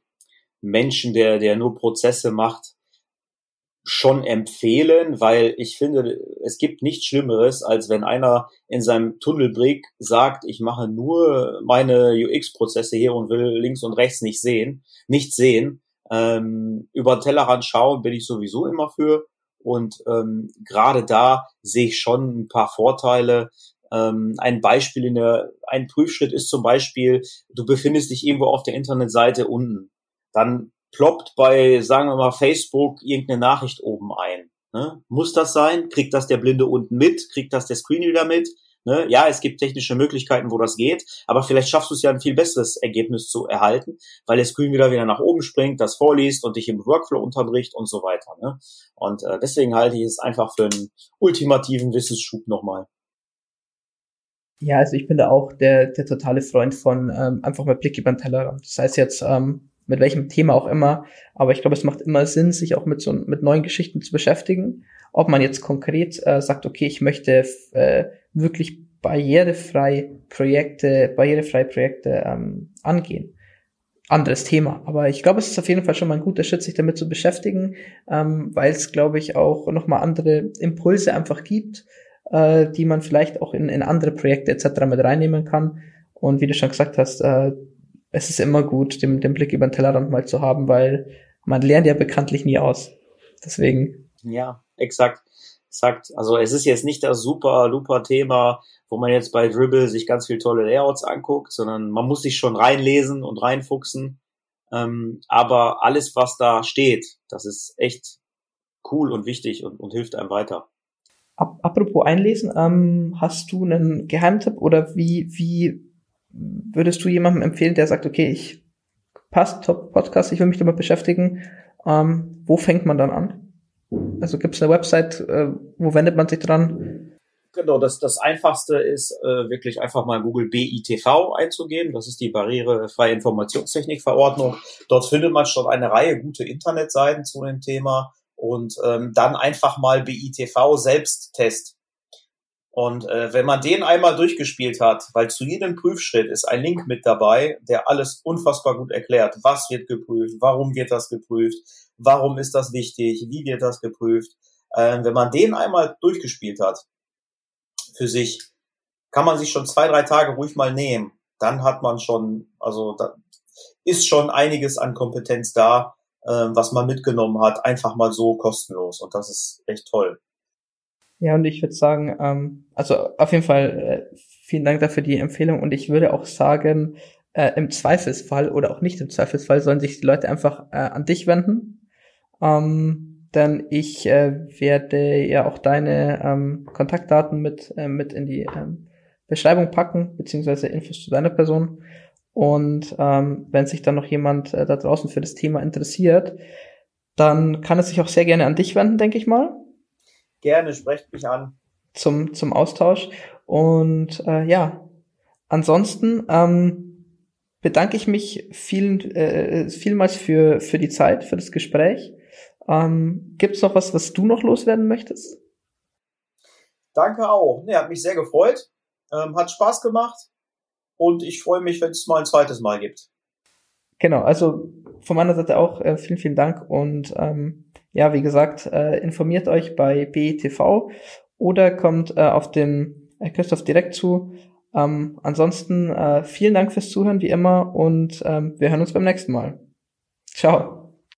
Menschen, der, der nur Prozesse macht, schon empfehlen, weil ich finde, es gibt nichts Schlimmeres, als wenn einer in seinem Tunnelblick sagt, ich mache nur meine UX-Prozesse hier und will links und rechts nicht sehen, nicht sehen. Ähm, über Tellerrand schauen bin ich sowieso immer für. Und ähm, gerade da sehe ich schon ein paar Vorteile. Ähm, ein Beispiel in der, ein Prüfschritt ist zum Beispiel, du befindest dich irgendwo auf der Internetseite unten dann ploppt bei, sagen wir mal, Facebook irgendeine Nachricht oben ein. Ne? Muss das sein? Kriegt das der Blinde unten mit? Kriegt das der Screenreader mit? Ne? Ja, es gibt technische Möglichkeiten, wo das geht, aber vielleicht schaffst du es ja ein viel besseres Ergebnis zu erhalten, weil der Screenreader wieder nach oben springt, das vorliest und dich im Workflow unterbricht und so weiter. Ne? Und äh, deswegen halte ich es einfach für einen ultimativen Wissensschub nochmal. Ja, also ich bin da auch der, der totale Freund von ähm, einfach mal Blick über den Tellerrand. Das heißt jetzt ähm, mit welchem Thema auch immer. Aber ich glaube, es macht immer Sinn, sich auch mit so mit neuen Geschichten zu beschäftigen. Ob man jetzt konkret äh, sagt, okay, ich möchte äh, wirklich barrierefrei Projekte, barrierefrei Projekte ähm, angehen. Anderes Thema. Aber ich glaube, es ist auf jeden Fall schon mal ein guter Schritt, sich damit zu beschäftigen, ähm, weil es, glaube ich, auch nochmal andere Impulse einfach gibt, äh, die man vielleicht auch in, in andere Projekte etc. mit reinnehmen kann. Und wie du schon gesagt hast, äh, es ist immer gut, den, den Blick über den Tellerrand mal zu haben, weil man lernt ja bekanntlich nie aus. Deswegen. Ja, exakt. Exakt. Also es ist jetzt nicht das super luper Thema, wo man jetzt bei Dribble sich ganz viel tolle Layouts anguckt, sondern man muss sich schon reinlesen und reinfuchsen. Ähm, aber alles, was da steht, das ist echt cool und wichtig und, und hilft einem weiter. Apropos einlesen, ähm, hast du einen Geheimtipp oder wie, wie würdest du jemandem empfehlen, der sagt, okay, ich passt, Top Podcast, ich will mich damit beschäftigen, ähm, wo fängt man dann an? Also gibt es eine Website, äh, wo wendet man sich dran? Genau, das, das einfachste ist äh, wirklich einfach mal Google BITV einzugeben. Das ist die barrierefreie Informationstechnikverordnung. Dort findet man schon eine Reihe gute Internetseiten zu dem Thema und ähm, dann einfach mal BITV Selbsttest und äh, wenn man den einmal durchgespielt hat, weil zu jedem Prüfschritt ist ein Link mit dabei, der alles unfassbar gut erklärt. Was wird geprüft? Warum wird das geprüft? Warum ist das wichtig? Wie wird das geprüft? Äh, wenn man den einmal durchgespielt hat für sich, kann man sich schon zwei, drei Tage ruhig mal nehmen. Dann hat man schon, also da ist schon einiges an Kompetenz da, äh, was man mitgenommen hat, einfach mal so kostenlos. Und das ist echt toll. Ja, und ich würde sagen, ähm, also auf jeden Fall äh, vielen Dank dafür die Empfehlung und ich würde auch sagen, äh, im Zweifelsfall oder auch nicht im Zweifelsfall sollen sich die Leute einfach äh, an dich wenden. Ähm, denn ich äh, werde ja auch deine ähm, Kontaktdaten mit, äh, mit in die ähm, Beschreibung packen, beziehungsweise Infos zu deiner Person. Und ähm, wenn sich dann noch jemand äh, da draußen für das Thema interessiert, dann kann es sich auch sehr gerne an dich wenden, denke ich mal gerne, sprecht mich an. Zum, zum Austausch. Und äh, ja, ansonsten ähm, bedanke ich mich vielen, äh, vielmals für, für die Zeit, für das Gespräch. Ähm, Gibt es noch was, was du noch loswerden möchtest? Danke auch. Nee, hat mich sehr gefreut. Ähm, hat Spaß gemacht. Und ich freue mich, wenn es mal ein zweites Mal gibt. Genau, also von meiner Seite auch äh, vielen, vielen Dank und ähm, ja, wie gesagt, äh, informiert euch bei BTV oder kommt äh, auf den äh, Christoph direkt zu. Ähm, ansonsten äh, vielen Dank fürs Zuhören wie immer und ähm, wir hören uns beim nächsten Mal. Ciao.